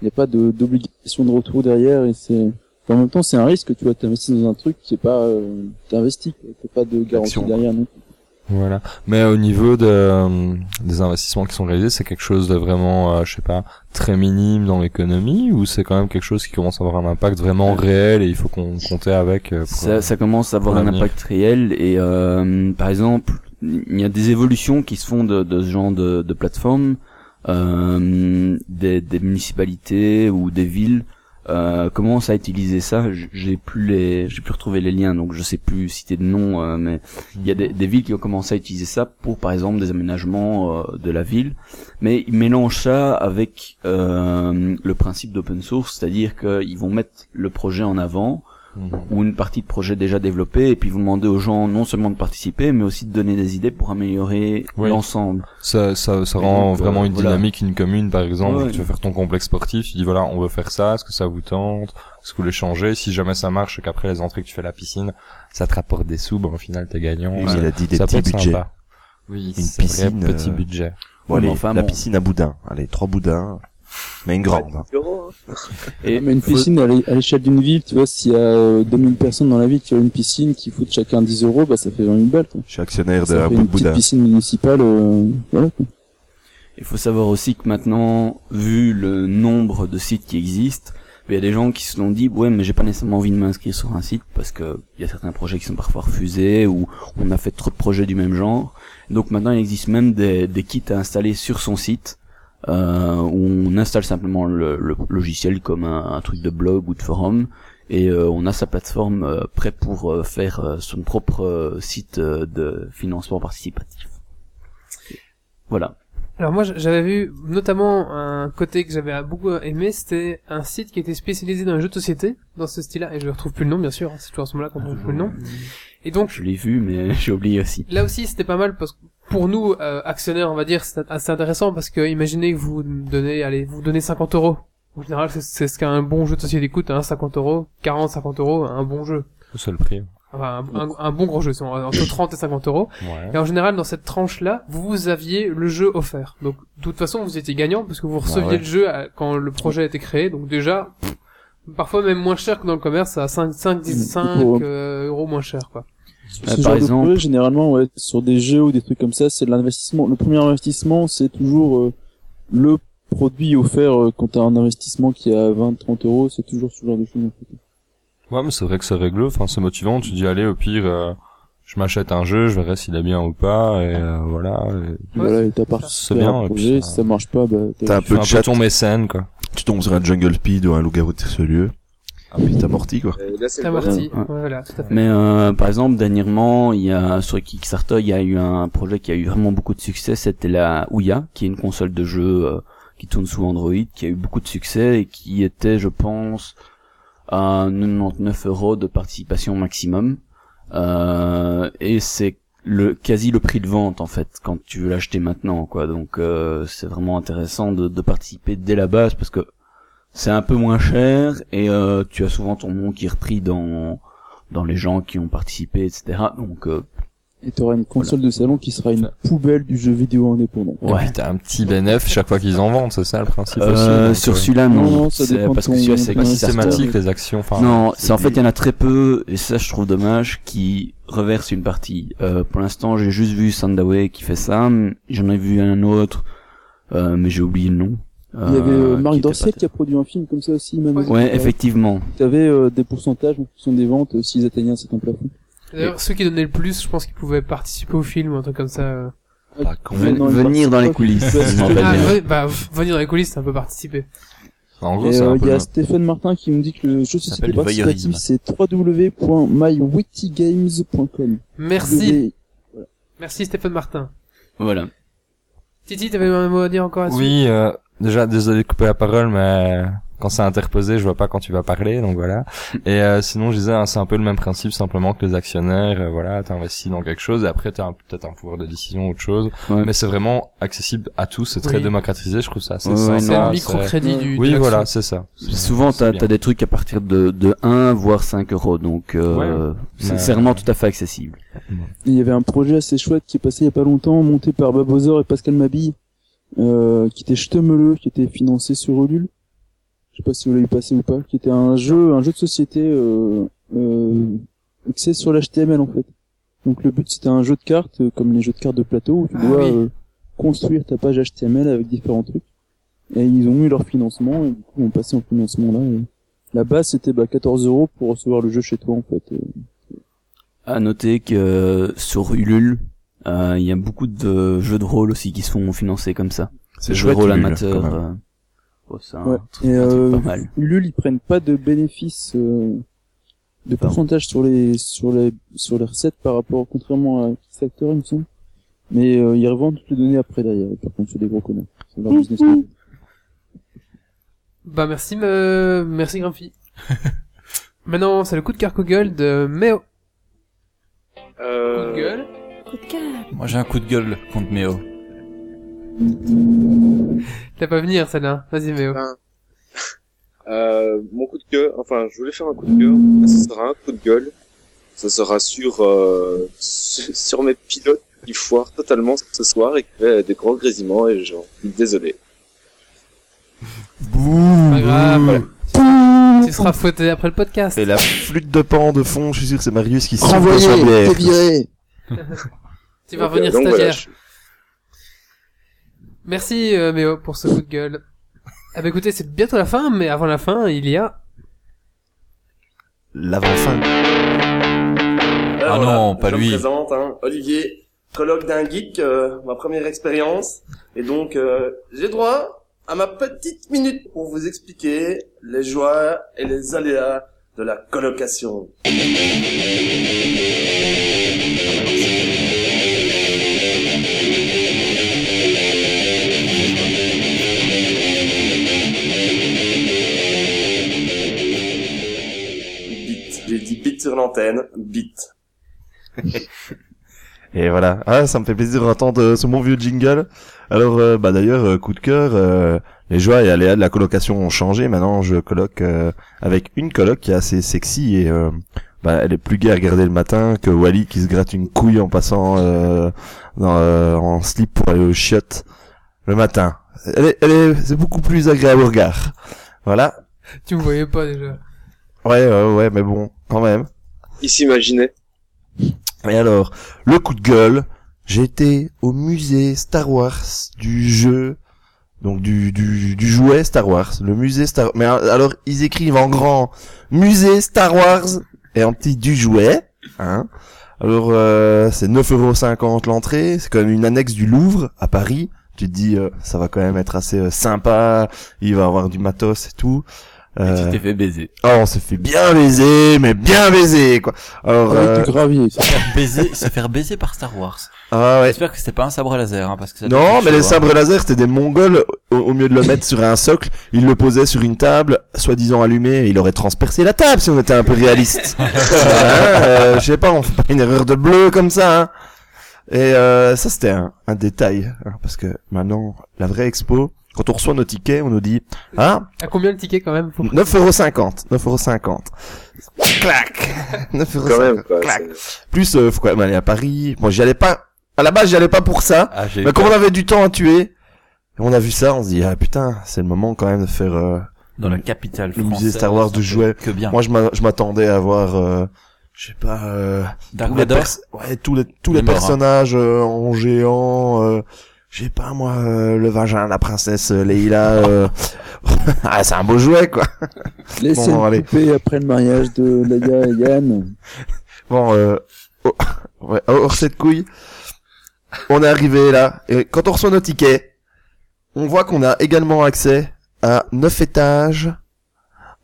Il n'y a pas de- d'obligation de retour derrière et c'est en même temps c'est un risque tu vois t'investis dans un truc qui est pas euh, t'investis t'as pas de garantie Action, derrière non Voilà. Mais au niveau de, euh, des investissements qui sont réalisés, c'est quelque chose de vraiment, euh, je sais pas, très minime dans l'économie ou c'est quand même quelque chose qui commence à avoir un impact vraiment réel et il faut qu'on compter avec euh, pour, Ça, ça commence à avoir un impact réel et euh, par exemple, il y a des évolutions qui se font de, de ce genre de, de plateforme. Euh, des, des municipalités ou des villes euh, commencent à utiliser ça? J- J'ai plus les, j'ai plus retrouvé les liens, donc je sais plus citer de nom, euh, mais il y a des, des villes qui ont commencé à utiliser ça pour, par exemple, des aménagements euh, de la ville. Mais ils mélangent ça avec euh, le principe d'open source, c'est-à-dire qu'ils vont mettre le projet en avant Ou une partie de projet déjà développé et puis vous demandez aux gens non seulement de participer mais aussi de donner des idées pour améliorer Oui. l'ensemble. Ça, ça, ça rend donc, euh, vraiment une voilà. dynamique, une commune, par exemple. Ouais. Tu veux faire ton complexe sportif, tu dis voilà, on veut faire ça, est-ce que ça vous tente? Est-ce que vous voulez changer? Si jamais ça marche et qu'après les entrées que tu fais à la piscine, ça te rapporte des sous, ben, au final t'es gagnant. Oui, il a dit des ça petits budgets. sympa. Oui, Une c'est vrai, piscine, petit euh, budget. Bon, allez, enfin, la bon. piscine à boudin. Allez, trois boudins. Mais une grande. hein. euros, hein. Et mais une piscine à l'é- à l'échelle d'une ville tu vois s'il y a euh, 2000 personnes dans la ville qui ont une piscine qui foutent chacun 10 euros bah ça fait 20 000 balles quoi. Je suis actionnaire de bout une petite piscine municipale euh, voilà quoi. Il faut savoir aussi que maintenant, vu le nombre de sites qui existent, il y a des gens qui se sont dit ouais mais j'ai pas nécessairement envie de m'inscrire sur un site parce que il y a certains projets qui sont parfois refusés ou on a fait trop de projets du même genre. Donc maintenant il existe même des, des kits à installer sur son site euh, où on installe simplement le, le logiciel comme un, un truc de blog ou de forum et euh, on a sa plateforme euh, prêt pour euh, faire euh, son propre euh, site euh, de financement participatif. Voilà. Alors moi j'avais vu notamment un côté que j'avais beaucoup aimé, c'était un site qui était spécialisé dans les jeux de société, dans ce style-là, et je ne retrouve plus le nom bien sûr, hein, c'est toujours à ce moment-là qu'on trouve plus le nom. Et donc Je l'ai vu mais j'ai oublié aussi. là aussi c'était pas mal parce que pour nous euh, actionnaires on va dire c'est assez intéressant parce que imaginez que vous donnez allez vous donnez 50 euros. En général c'est- ce qu'un bon jeu de société coûte, hein, 50 euros, 40, 50 euros, un bon jeu. C'est le prix. Enfin, un, un- un bon gros jeu, c'est entre 30 et 50 euros. Ouais. Et en général, dans cette tranche-là, vous aviez le jeu offert. Donc, de toute façon, vous étiez gagnant parce que vous receviez ouais. le jeu à- quand le projet a été créé. Donc déjà, pff, parfois même moins cher que dans le commerce, à 5, 5, 10, 5 Pour- euh, euros moins cher, quoi. Euh, ce par genre exemple- de projet, généralement ouais, sur des jeux ou des trucs comme ça c'est de l'investissement le premier investissement c'est toujours euh, le produit offert euh, quand t'as un investissement qui est à 20 30 euros c'est toujours ce genre de choses en fait. Ouais, mais c'est vrai que c'est réglo, enfin c'est motivant, tu dis allez au pire euh, je m'achète un jeu, je verrai s'il est bien ou pas et euh, voilà, et voilà et t'as c'est participé bien, à un et projet puis si ça- marche pas bah T'as t'as un tu peu un peu ton mécène quoi. tu tombes sur un jungle speed ou un loup-garou de ce lieu. Ah, puis t'amortis, quoi. Et là, c'est T'as parti. Ouais. Voilà, tout à fait. Mais euh, par exemple, dernièrement, il y a sur Kickstarter, il y a eu un projet qui a eu vraiment beaucoup de succès. C'était la Ouya, qui est une console de jeu euh, qui tourne sous Android, qui a eu beaucoup de succès et qui était, je pense, à 99 euros de participation maximum. Euh, et c'est le quasi le prix de vente en fait quand tu veux l'acheter maintenant quoi. Donc euh, c'est vraiment intéressant de, de participer dès la base parce que c'est un peu moins cher et euh, tu as souvent ton nom qui est repris dans dans les gens qui ont participé, etc. Donc euh, Et t'auras une console de salon qui sera une poubelle du jeu vidéo indépendant. Et puis t'as un petit bénéf chaque fois qu'ils en vendent, c'est ça le principe Euh, aussi. sur euh, celui-là, Non, non. non, ça C'est dépend parce de que ton- celui-là, c'est systématique les actions. Enfin, Non, c'est en fait il y en a très peu et ça je trouve dommage qui reverse une partie. Euh, pour l'instant j'ai juste vu Sandaway qui fait ça, j'en ai vu un autre, euh, mais j'ai oublié le nom. Il y avait euh, Marc qui était Dorcel qui a produit un film comme ça aussi, même. Ouais, effectivement. T'avais euh, des pourcentages en fonction des ventes euh, s'ils atteignaient un certain plafond. D'ailleurs, ceux qui donnaient le plus, je pense qu'ils pouvaient participer au film ou un truc comme ça. euh. Pas con. Ven- non, il venir dans les coulisses. Ah, ouais, bah, venir dans les coulisses, c'est un peu participer. En gros, euh, un il y a Stéphane Martin qui me dit que le jeu Ça société participatif c'est www.mywittygames.com. Merci. Merci Stéphane Martin. Voilà. Titi, t'avais un mot à dire encore là-dessus? Oui, euh, déjà désolé de couper la parole, mais quand c'est interposé, je vois pas quand tu vas parler, donc voilà. Et euh, sinon, je disais, hein, c'est un peu le même principe, simplement que les actionnaires, euh, voilà, t'investis dans quelque chose et après t'as peut-être un pouvoir de décision, autre chose. Ouais. Mais c'est vraiment accessible à tous, c'est très Oui. démocratisé, je trouve ça assez Ouais, ouais. C'est un c'est- microcrédit du. Oui, voilà, c'est ça. C'est- Souvent c'est t'as as des trucs à partir de, de 1 voire 5 euros, donc euh, c'est Mais- c'est vraiment tout à fait accessible. Il y avait un projet assez chouette qui est passé il y a pas longtemps, monté par Babozor et Pascal Mabille, euh, qui était Ch'temeleux, qui était financé sur Ulule. Je sais pas si vous l'avez passé ou pas, qui était un jeu, un jeu de société, euh, euh, axé sur l'HTML en fait. Donc le but c'était un jeu de cartes, euh, comme les jeux de cartes de plateau, où tu Ah dois oui. euh, construire ta page HTML avec différents trucs. Et ils ont eu leur financement, et du coup ils ont passé en financement là. et La base c'était bah, 14 euros pour recevoir le jeu chez toi en fait. Et À noter que euh, sur Ulule, euh, il y a beaucoup de jeux de rôle aussi qui sont financés comme ça. C'est jeux de rôle amateur. euh, oh, c'est Ouais. truc- Et un truc euh, pas mal. Ulule, ils prennent pas de bénéfices euh, de pourcentage sur les sur les sur les recettes par rapport contrairement à Kickstarter, il me semble. Mais euh, ils revendent toutes les données après derrière. Et par contre, c'est des gros connards. C'est leur business model. Bah merci, me... merci Grumpy. Maintenant, c'est le coup de cœur Google de Méo. Euh, Moi j'ai un coup de gueule contre Méo. T'as pas venir celle-là. Vas-y Méo. Euh, mon coup de gueule, enfin, je voulais faire un coup de gueule, mais ce sera un coup de gueule. Ce sera sur, euh, sur mes pilotes qui foirent totalement ce soir et qui fait des gros grésillements et j'en suis désolé. Pas grave. Tu seras fouetté après le podcast. Et la flûte de pan de fond, je suis sûr que c'est Marius qui souffle Renvoyé, t'es viré. Tu vas revenir euh, voilà, stagiaire. je- Merci euh, Méo pour ce coup de gueule. Ah bah écoutez, c'est bientôt la fin, mais avant la fin, il y a... L'avant-fin. Ah non, pas je lui. me présente, hein, Olivier, colloque d'un geek, euh, ma première expérience. Et donc, euh, j'ai droit à ma petite minute pour vous expliquer les joies et les aléas de la colocation. Sur l'antenne, bit. Et voilà. Ah, ça me fait plaisir d'entendre euh, ce bon vieux jingle. Alors, euh, bah d'ailleurs, euh, coup de cœur, euh, les joies et aléas de la colocation ont changé. Maintenant, je coloque euh, avec une coloc qui est assez sexy et euh, bah, elle est plus gaie à regarder le matin que Wally qui se gratte une couille en passant euh, dans, euh, en slip pour aller au chiottes le matin. Elle est, elle est, c'est beaucoup plus agréable au regard. Voilà. Tu me voyais pas déjà. Ouais, ouais, ouais, mais bon, quand même. Il s'imaginait. Et alors, le coup de gueule, été au musée Star Wars du jeu, donc du, du, du jouet Star Wars, le musée Star Mais alors, ils écrivent en grand, musée Star Wars, et en petit du jouet, hein. Alors, euh, c'est 9,50€ l'entrée, c'est quand même une annexe du Louvre, à Paris. Tu te dis, euh, ça va quand même être assez euh, sympa, il va avoir du matos et tout. Et Euh, tu t'es fait baiser. oh, on s'est fait bien baiser, mais bien baiser, quoi. Alors, Avec euh, du gravier. ça. Se faire baiser, se faire baiser par Star Wars. ah ouais. J'espère que c'était pas un sabre laser, hein, parce que ça Non, mais les hein. sabres laser, c'était des mongols. Au, au mieux de le mettre sur un socle, ils le posaient sur une table, soi-disant allumée, et il aurait transpercé la table si on était un peu réaliste. Hein, euh, je sais pas, on fait pas une erreur de bleu comme ça. Hein. Et euh, ça, c'était un, un détail, hein, parce que maintenant, la vraie expo, Quand on reçoit nos tickets, on nous dit, ah, À combien le ticket quand même faut- 9,50€. 9,50€. Clac 9,50€. Quand même, quoi. Clac. Plus, euh, faut quand même aller à Paris. Moi, j'y allais pas, à la base, j'y allais pas pour ça. Ah, j'ai Mais comme on avait du temps à tuer, on a vu ça, on se dit, ah putain, c'est le moment quand même de faire, euh, Dans la capitale Le musée Star Wars de jouets. Que bien. moi, je m'a- je m'attendais à voir, euh, je sais pas, euh, Dark tous les, Vador. ouais, tous les, tous les Les morts, hein. personnages euh, en géant, euh, sais pas moi, euh, le vagin de la princesse euh, Leila, euh, ah, c'est un beau jouet quoi. Laissez Bon, le allez. poupée après le mariage de Leia et Yann. Bon, euh, oh, ouais, hors cette couille, on est arrivé là, et quand on reçoit nos tickets, on voit qu'on a également accès à neuf étages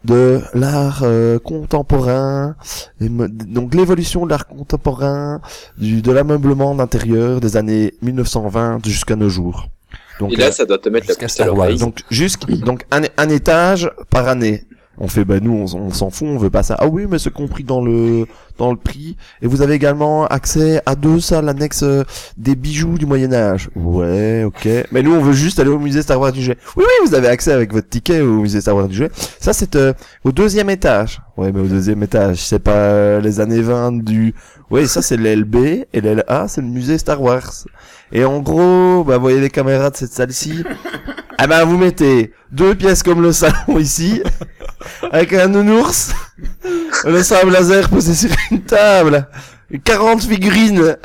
de l'art euh, contemporain, donc l'évolution de l'art contemporain, du, de l'ameublement d'intérieur des années 1920 jusqu'à nos jours. Donc, Et là, euh, ça doit te mettre la jusqu'à puce à l'oreille. donc jusqu' donc un, un étage par année. On fait bah nous on, s'en fout, on veut pas ça. Ah oui, mais c'est compris dans le dans le prix. Et vous avez également accès à deux salles annexes euh, des bijoux du Moyen Âge. Ouais, ok. Mais nous on veut juste aller au musée Star Wars du jouet. Oui, oui, vous avez accès avec votre ticket au musée Star Wars du jouet. Ça c'est euh, au deuxième étage. Ouais, mais au deuxième étage, c'est pas euh, les années 20 du. Oui, ça c'est l'LB et l'LA c'est le musée Star Wars. Et en gros, bah vous voyez les caméras de cette salle-ci. Ah ben vous mettez deux pièces comme le salon ici, avec un nounours, le sable laser posé sur une table, 40 figurines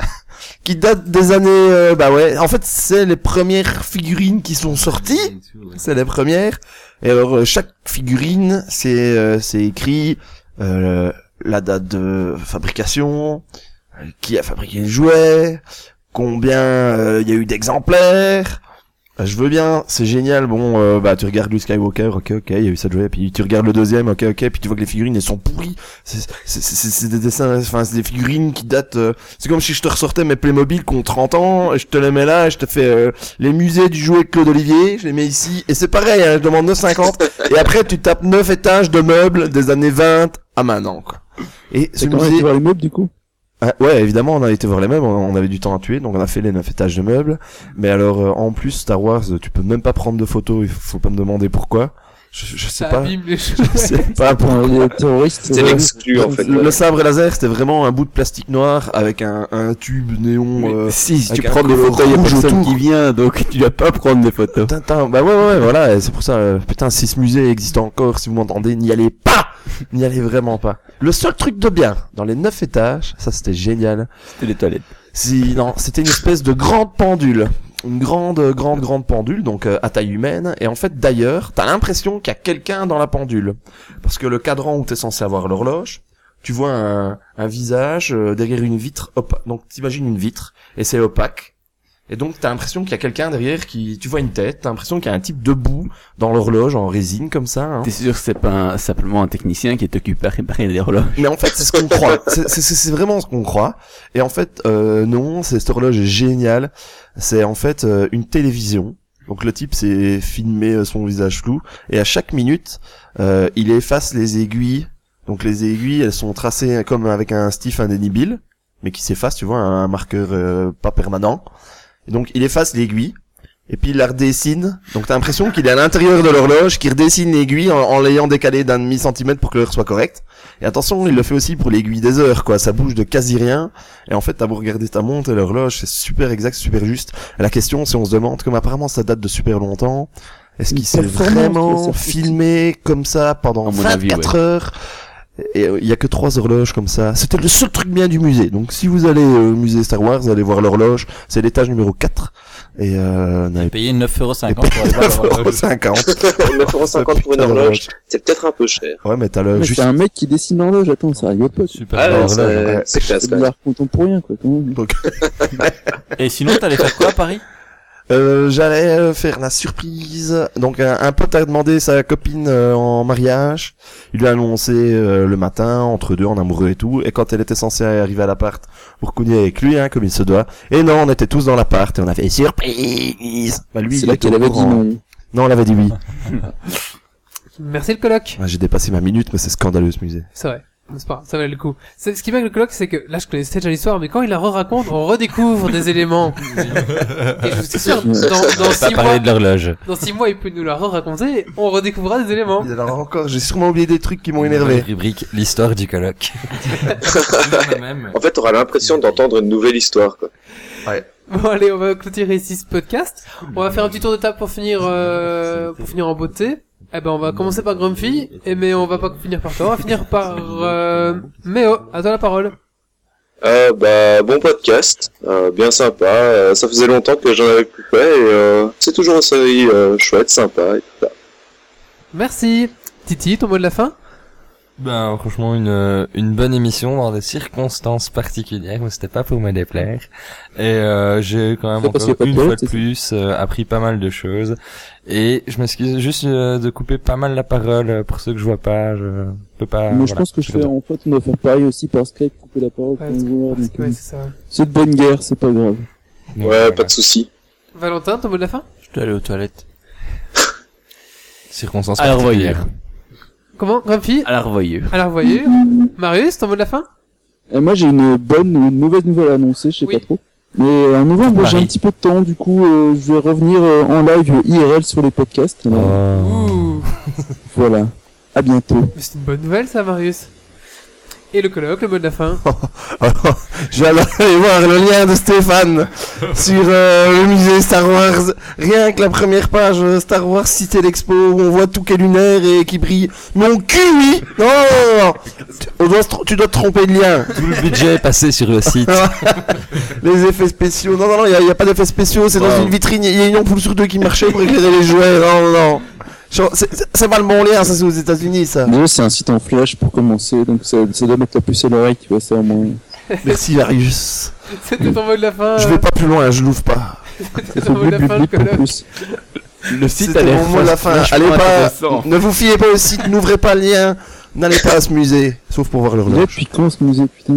qui datent des années... euh, bah ouais, en fait c'est les premières figurines qui sont sorties, c'est les premières. Et alors euh, chaque figurine, c'est euh, c'est écrit euh, la date de fabrication, euh, qui a fabriqué le jouet, combien euh, il y a eu d'exemplaires. Euh, Je veux bien, c'est génial. Bon, euh, bah tu regardes Luke Skywalker, ok, ok, il y a eu ça de jouer. Puis tu regardes le deuxième, ok, ok. Puis tu vois que les figurines elles sont pourries. C'est des dessins, enfin c'est des figurines qui datent. euh, c'est comme si je te ressortais mes Playmobil qui ont 30 ans, et je te les mets là, et je te fais euh, les musées du jouet Claude Olivier, je les mets ici. Et c'est pareil, hein, je demande 9,50. et après tu tapes 9 étages de meubles des années 20 à maintenant. Quoi. Et ce musée, été voir les meubles du coup? Ah, ouais, évidemment, on a été voir les meubles, on avait du temps à tuer, donc on a fait les neuf étages de meubles. Mais alors, euh, en plus, Star Wars, tu peux même pas prendre de photos, il faut pas me demander pourquoi. Je, je sais Ça pas. abîme les choses. Je sais pas. Enfin, les terroristes. C'est euh, l'exclu, en fait. Le, le sabre laser, c'était vraiment un bout de plastique noir avec un, un tube néon. euh, si, si tu prends des photos, il y a personne qui vient, donc tu dois pas prendre des photos. Tintin, bah ouais, ouais, voilà, c'est pour ça, euh, putain, si ce musée existe encore, si vous m'entendez, n'y allez pas N'y allez vraiment pas. Le seul truc de bien, dans les neuf étages, ça c'était génial, C'était les toilettes. si, non, c'était une espèce de grande pendule. Une grande, grande, grande pendule, donc euh, à taille humaine. Et en fait, d'ailleurs, t'as l'impression qu'il y a quelqu'un dans la pendule. Parce que le cadran où t'es censé avoir l'horloge, tu vois un, un visage euh, derrière une vitre opaque. Donc t'imagines une vitre, et c'est opaque. Et donc t'as l'impression qu'il y a quelqu'un derrière qui... Tu vois une tête, t'as l'impression qu'il y a un type debout dans l'horloge en résine comme ça. hein. T'es sûr que c'est pas un- simplement un technicien qui est occupé à réparer les horloges Mais en fait, c'est ce qu'on croit. C'est- vraiment ce qu'on croit. Et en fait, euh, non, c'est- cette horloge est géniale. C'est en fait euh, une télévision. Donc le type s'est filmé euh, son visage flou et à chaque minute, euh, il efface les aiguilles. Donc les aiguilles, elles sont tracées comme avec un stiff indélébile, mais qui s'efface, tu vois, un marqueur euh, pas permanent. Et donc il efface l'aiguille. Et puis il la redessine. Donc t'as l'impression qu'il est à l'intérieur de l'horloge, qu'il redessine l'aiguille en, en l'ayant décalé d'un demi centimètre pour que l'heure soit correcte. Et attention, il le fait aussi pour l'aiguille des heures, quoi. Ça bouge de quasi rien. Et en fait, t'as beau regarder ta montre et l'horloge, c'est super exact, super juste. Et la question, c'est on se demande, comme apparemment ça date de super longtemps, est-ce qu'il s'est vraiment filmé comme ça pendant À mon 24 avis, ouais. heures et euh, il y a que trois horloges comme ça. C'était le seul truc bien du musée. Donc si vous allez euh, au musée Star Wars, vous allez voir l'horloge. C'est l'étage numéro 4. Et euh, n'avez Payer 9,50€ et pour aller voir l'horloge. 9,50€. 9,50 pour une horloge, c'est peut-être un peu cher. Ouais, mais t'as le Mais juste c'est un mec qui dessine l'horloge, attends, ça arrive pas. Super Ah ouais, c'est classe C'est de l'art contemporain, quoi, quand même. Donc, Et sinon, t'allais faire quoi à Paris? Euh, j'allais euh, faire la surprise. Donc, un, un pote a demandé sa copine euh, en mariage. Il lui a annoncé euh, le matin, entre deux, en amoureux et tout. Et quand elle était censée arriver à l'appart pour couiner avec lui, hein, comme il se doit. Et non, on était tous dans l'appart et on a fait surprise. Bah, lui, C'est il était avait dit non. Non, elle avait dit oui. Merci le coloc. Ah, J'ai dépassé ma minute, mais c'est scandaleux ce musée. C'est vrai. C'est pas, ça valait le coup. Ce qui est bien avec le colloque, c'est que là, je connaissais déjà l'histoire, mais quand il la re-raconte, on redécouvre des éléments. Et je suis sûr, dans, dans six parler mois, de l'horloge. dans six mois, il peut nous la re-raconter, on redécouvrira des éléments. Et Alors encore, j'ai sûrement oublié des trucs qui m'ont énervé. Rubrique l'histoire du colloque. En fait, t'auras l'impression d'entendre une nouvelle histoire, quoi. Bon allez, on va clôturer ici ce podcast. On va faire un petit tour de table pour finir, euh, pour finir en beauté. Eh ben, on va commencer par Grumpy, et mais on va pas finir par toi, on va finir par euh, Méo. À toi la parole. Euh, bah, bon podcast, euh, bien sympa. euh, ça faisait longtemps que j'en avais plus fait et euh, c'est toujours une série euh, chouette, sympa. Et tout ça. Merci. Titi, ton mot de la fin? Ben franchement une euh, une bonne émission dans des circonstances particulières, mais c'était pas pour me déplaire. Et euh, j'ai quand même encore une fois de plus euh, appris pas mal de choses. Et je m'excuse juste euh, de couper pas mal la parole euh, pour ceux que je vois pas. Je peux pas. Mais je voilà, pense que je fais, en fait, on doit faire pareil aussi par Skype, couper la parole Ouais, pour nous voir. donc, Ouais, c'est ça. C'est de bonne guerre, c'est pas grave. Ouais, voilà. pas de souci. Valentin, ton mot de la fin? Je dois aller aux toilettes. Circonstances revoyure. Comment Grumpy? À la revoyure. À la revoyure. Marius, ton mot de la fin? Et moi, j'ai une bonne ou une mauvaise nouvelle à annoncer, je sais Oui. pas trop. Mais en novembre, j'ai un petit peu de temps, du coup, euh, je vais revenir euh, en live IRL sur les podcasts. Oh. Ouh. Voilà. À bientôt. Mais c'est une bonne nouvelle ça, Marius. Et le colloque, le mot de la fin vais aller voir le lien de Stéphane sur euh, le musée Star Wars. Rien que la première page euh, Star Wars Cité l'Expo où on voit tout qui est lunaire et qui brille. Mon cul, oui Non, non, non, non. Tu- on doit Tu dois te tromper de lien. Tout le budget est passé sur le site. Les effets spéciaux. Non, non, non, il n'y a, pas d'effets spéciaux. C'est dans une vitrine. Il y a une ampoule sur deux qui marchait pour éclairer les jouets. Non, non, non. C'est pas le bon lien, ça c'est aux États-Unis, ça. Déjà, c'est un site en flash pour commencer, donc ça, ça doit mettre la puce à l'oreille, tu vois, ça au moins. Merci, Marius. C'était ton mot de la fin Je vais pas plus loin, je l'ouvre pas. C'était ton mot de la fin, le. Le site C'était a l'air mot de la fin. Allez pas, ne vous fiez pas au site, n'ouvrez pas le lien, n'allez pas à ce musée, sauf pour voir l'horloge. depuis quand ce musée, putain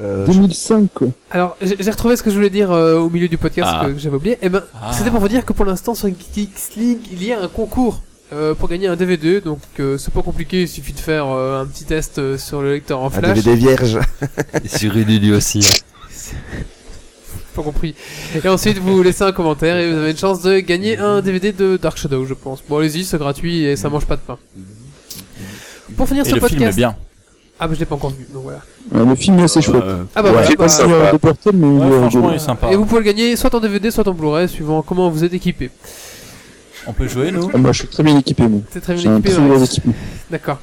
Euh, 2005, quoi. Alors, j'ai retrouvé ce que je voulais dire euh, au milieu du podcast Ah. que, que j'avais oublié. Eh ben, Ah. c'était pour vous dire que pour l'instant sur Geeks League, il y a un concours euh, pour gagner un DVD. Donc, euh, c'est pas compliqué, il suffit de faire euh, un petit test euh, sur le lecteur en un flash. DVD vierge. Et sur Ululu aussi. Pas compris. Et ensuite, vous laissez un commentaire et vous avez une chance de gagner un DVD de Dark Shadow, je pense. Bon, allez-y, c'est gratuit et ça mange pas de pain. Pour finir Et ce le film est podcast. bien. Ah, bah, je l'ai pas encore vu, donc voilà. Ouais, le film est assez chouette. Euh, Ah, bah, Ouais, voilà, j'ai pas bah, ça de Burton, mais Ouais, franchement, il est sympa. Et vous pouvez le gagner soit en DVD, soit en Blu-ray, suivant comment vous êtes équipé. On peut jouer, nous Ah, moi, je suis très bien équipé, moi. C'est très bien un équipé. très ouais. équipement. D'accord.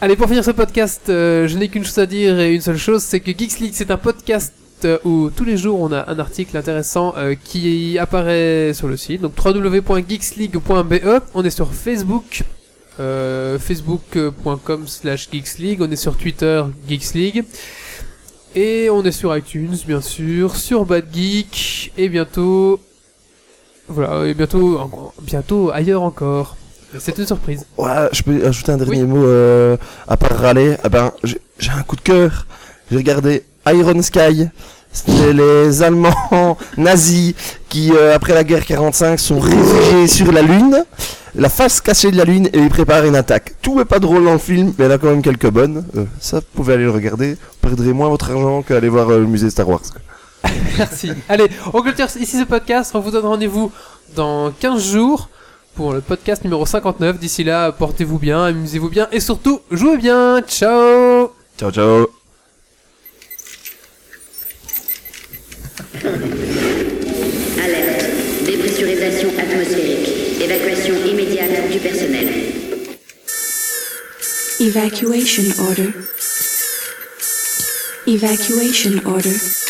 Allez, pour finir ce podcast, euh, je n'ai qu'une chose à dire et une seule chose, c'est que Geeks League, c'est un podcast euh, où tous les jours on a un article intéressant euh, qui apparaît sur le site. Donc www.geeksleague.be. On est sur Facebook, euh, facebook.com slash geeksleague. On est sur Twitter, Geeks League. Et on est sur iTunes, bien sûr, sur Bad Geek, et bientôt, voilà, et bientôt, en- bientôt ailleurs encore. C'est une surprise. Ouais, je peux ajouter un dernier mot euh, à part râler. Ah ben, j'ai j'ai un coup de cœur. J'ai regardé Iron Sky. C'était les Allemands nazis qui, euh, après la guerre 45, sont réfugiés sur la Lune, la face cachée de la Lune, et ils préparent une attaque. Tout est pas drôle dans le film, mais il y en a quand même quelques bonnes. Euh, ça, vous pouvez aller le regarder. Vous perdrez moins votre argent qu'aller voir euh, le musée Star Wars. quoi. Merci. Allez, on clôture ici ce podcast. On vous donne rendez-vous dans 15 jours pour le podcast numéro 59. D'ici là, portez-vous bien, amusez-vous bien et surtout, jouez bien. Ciao Ciao, ciao. Alerte. Dépressurisation atmosphérique. Évacuation immédiate du personnel. Evacuation order. Evacuation order.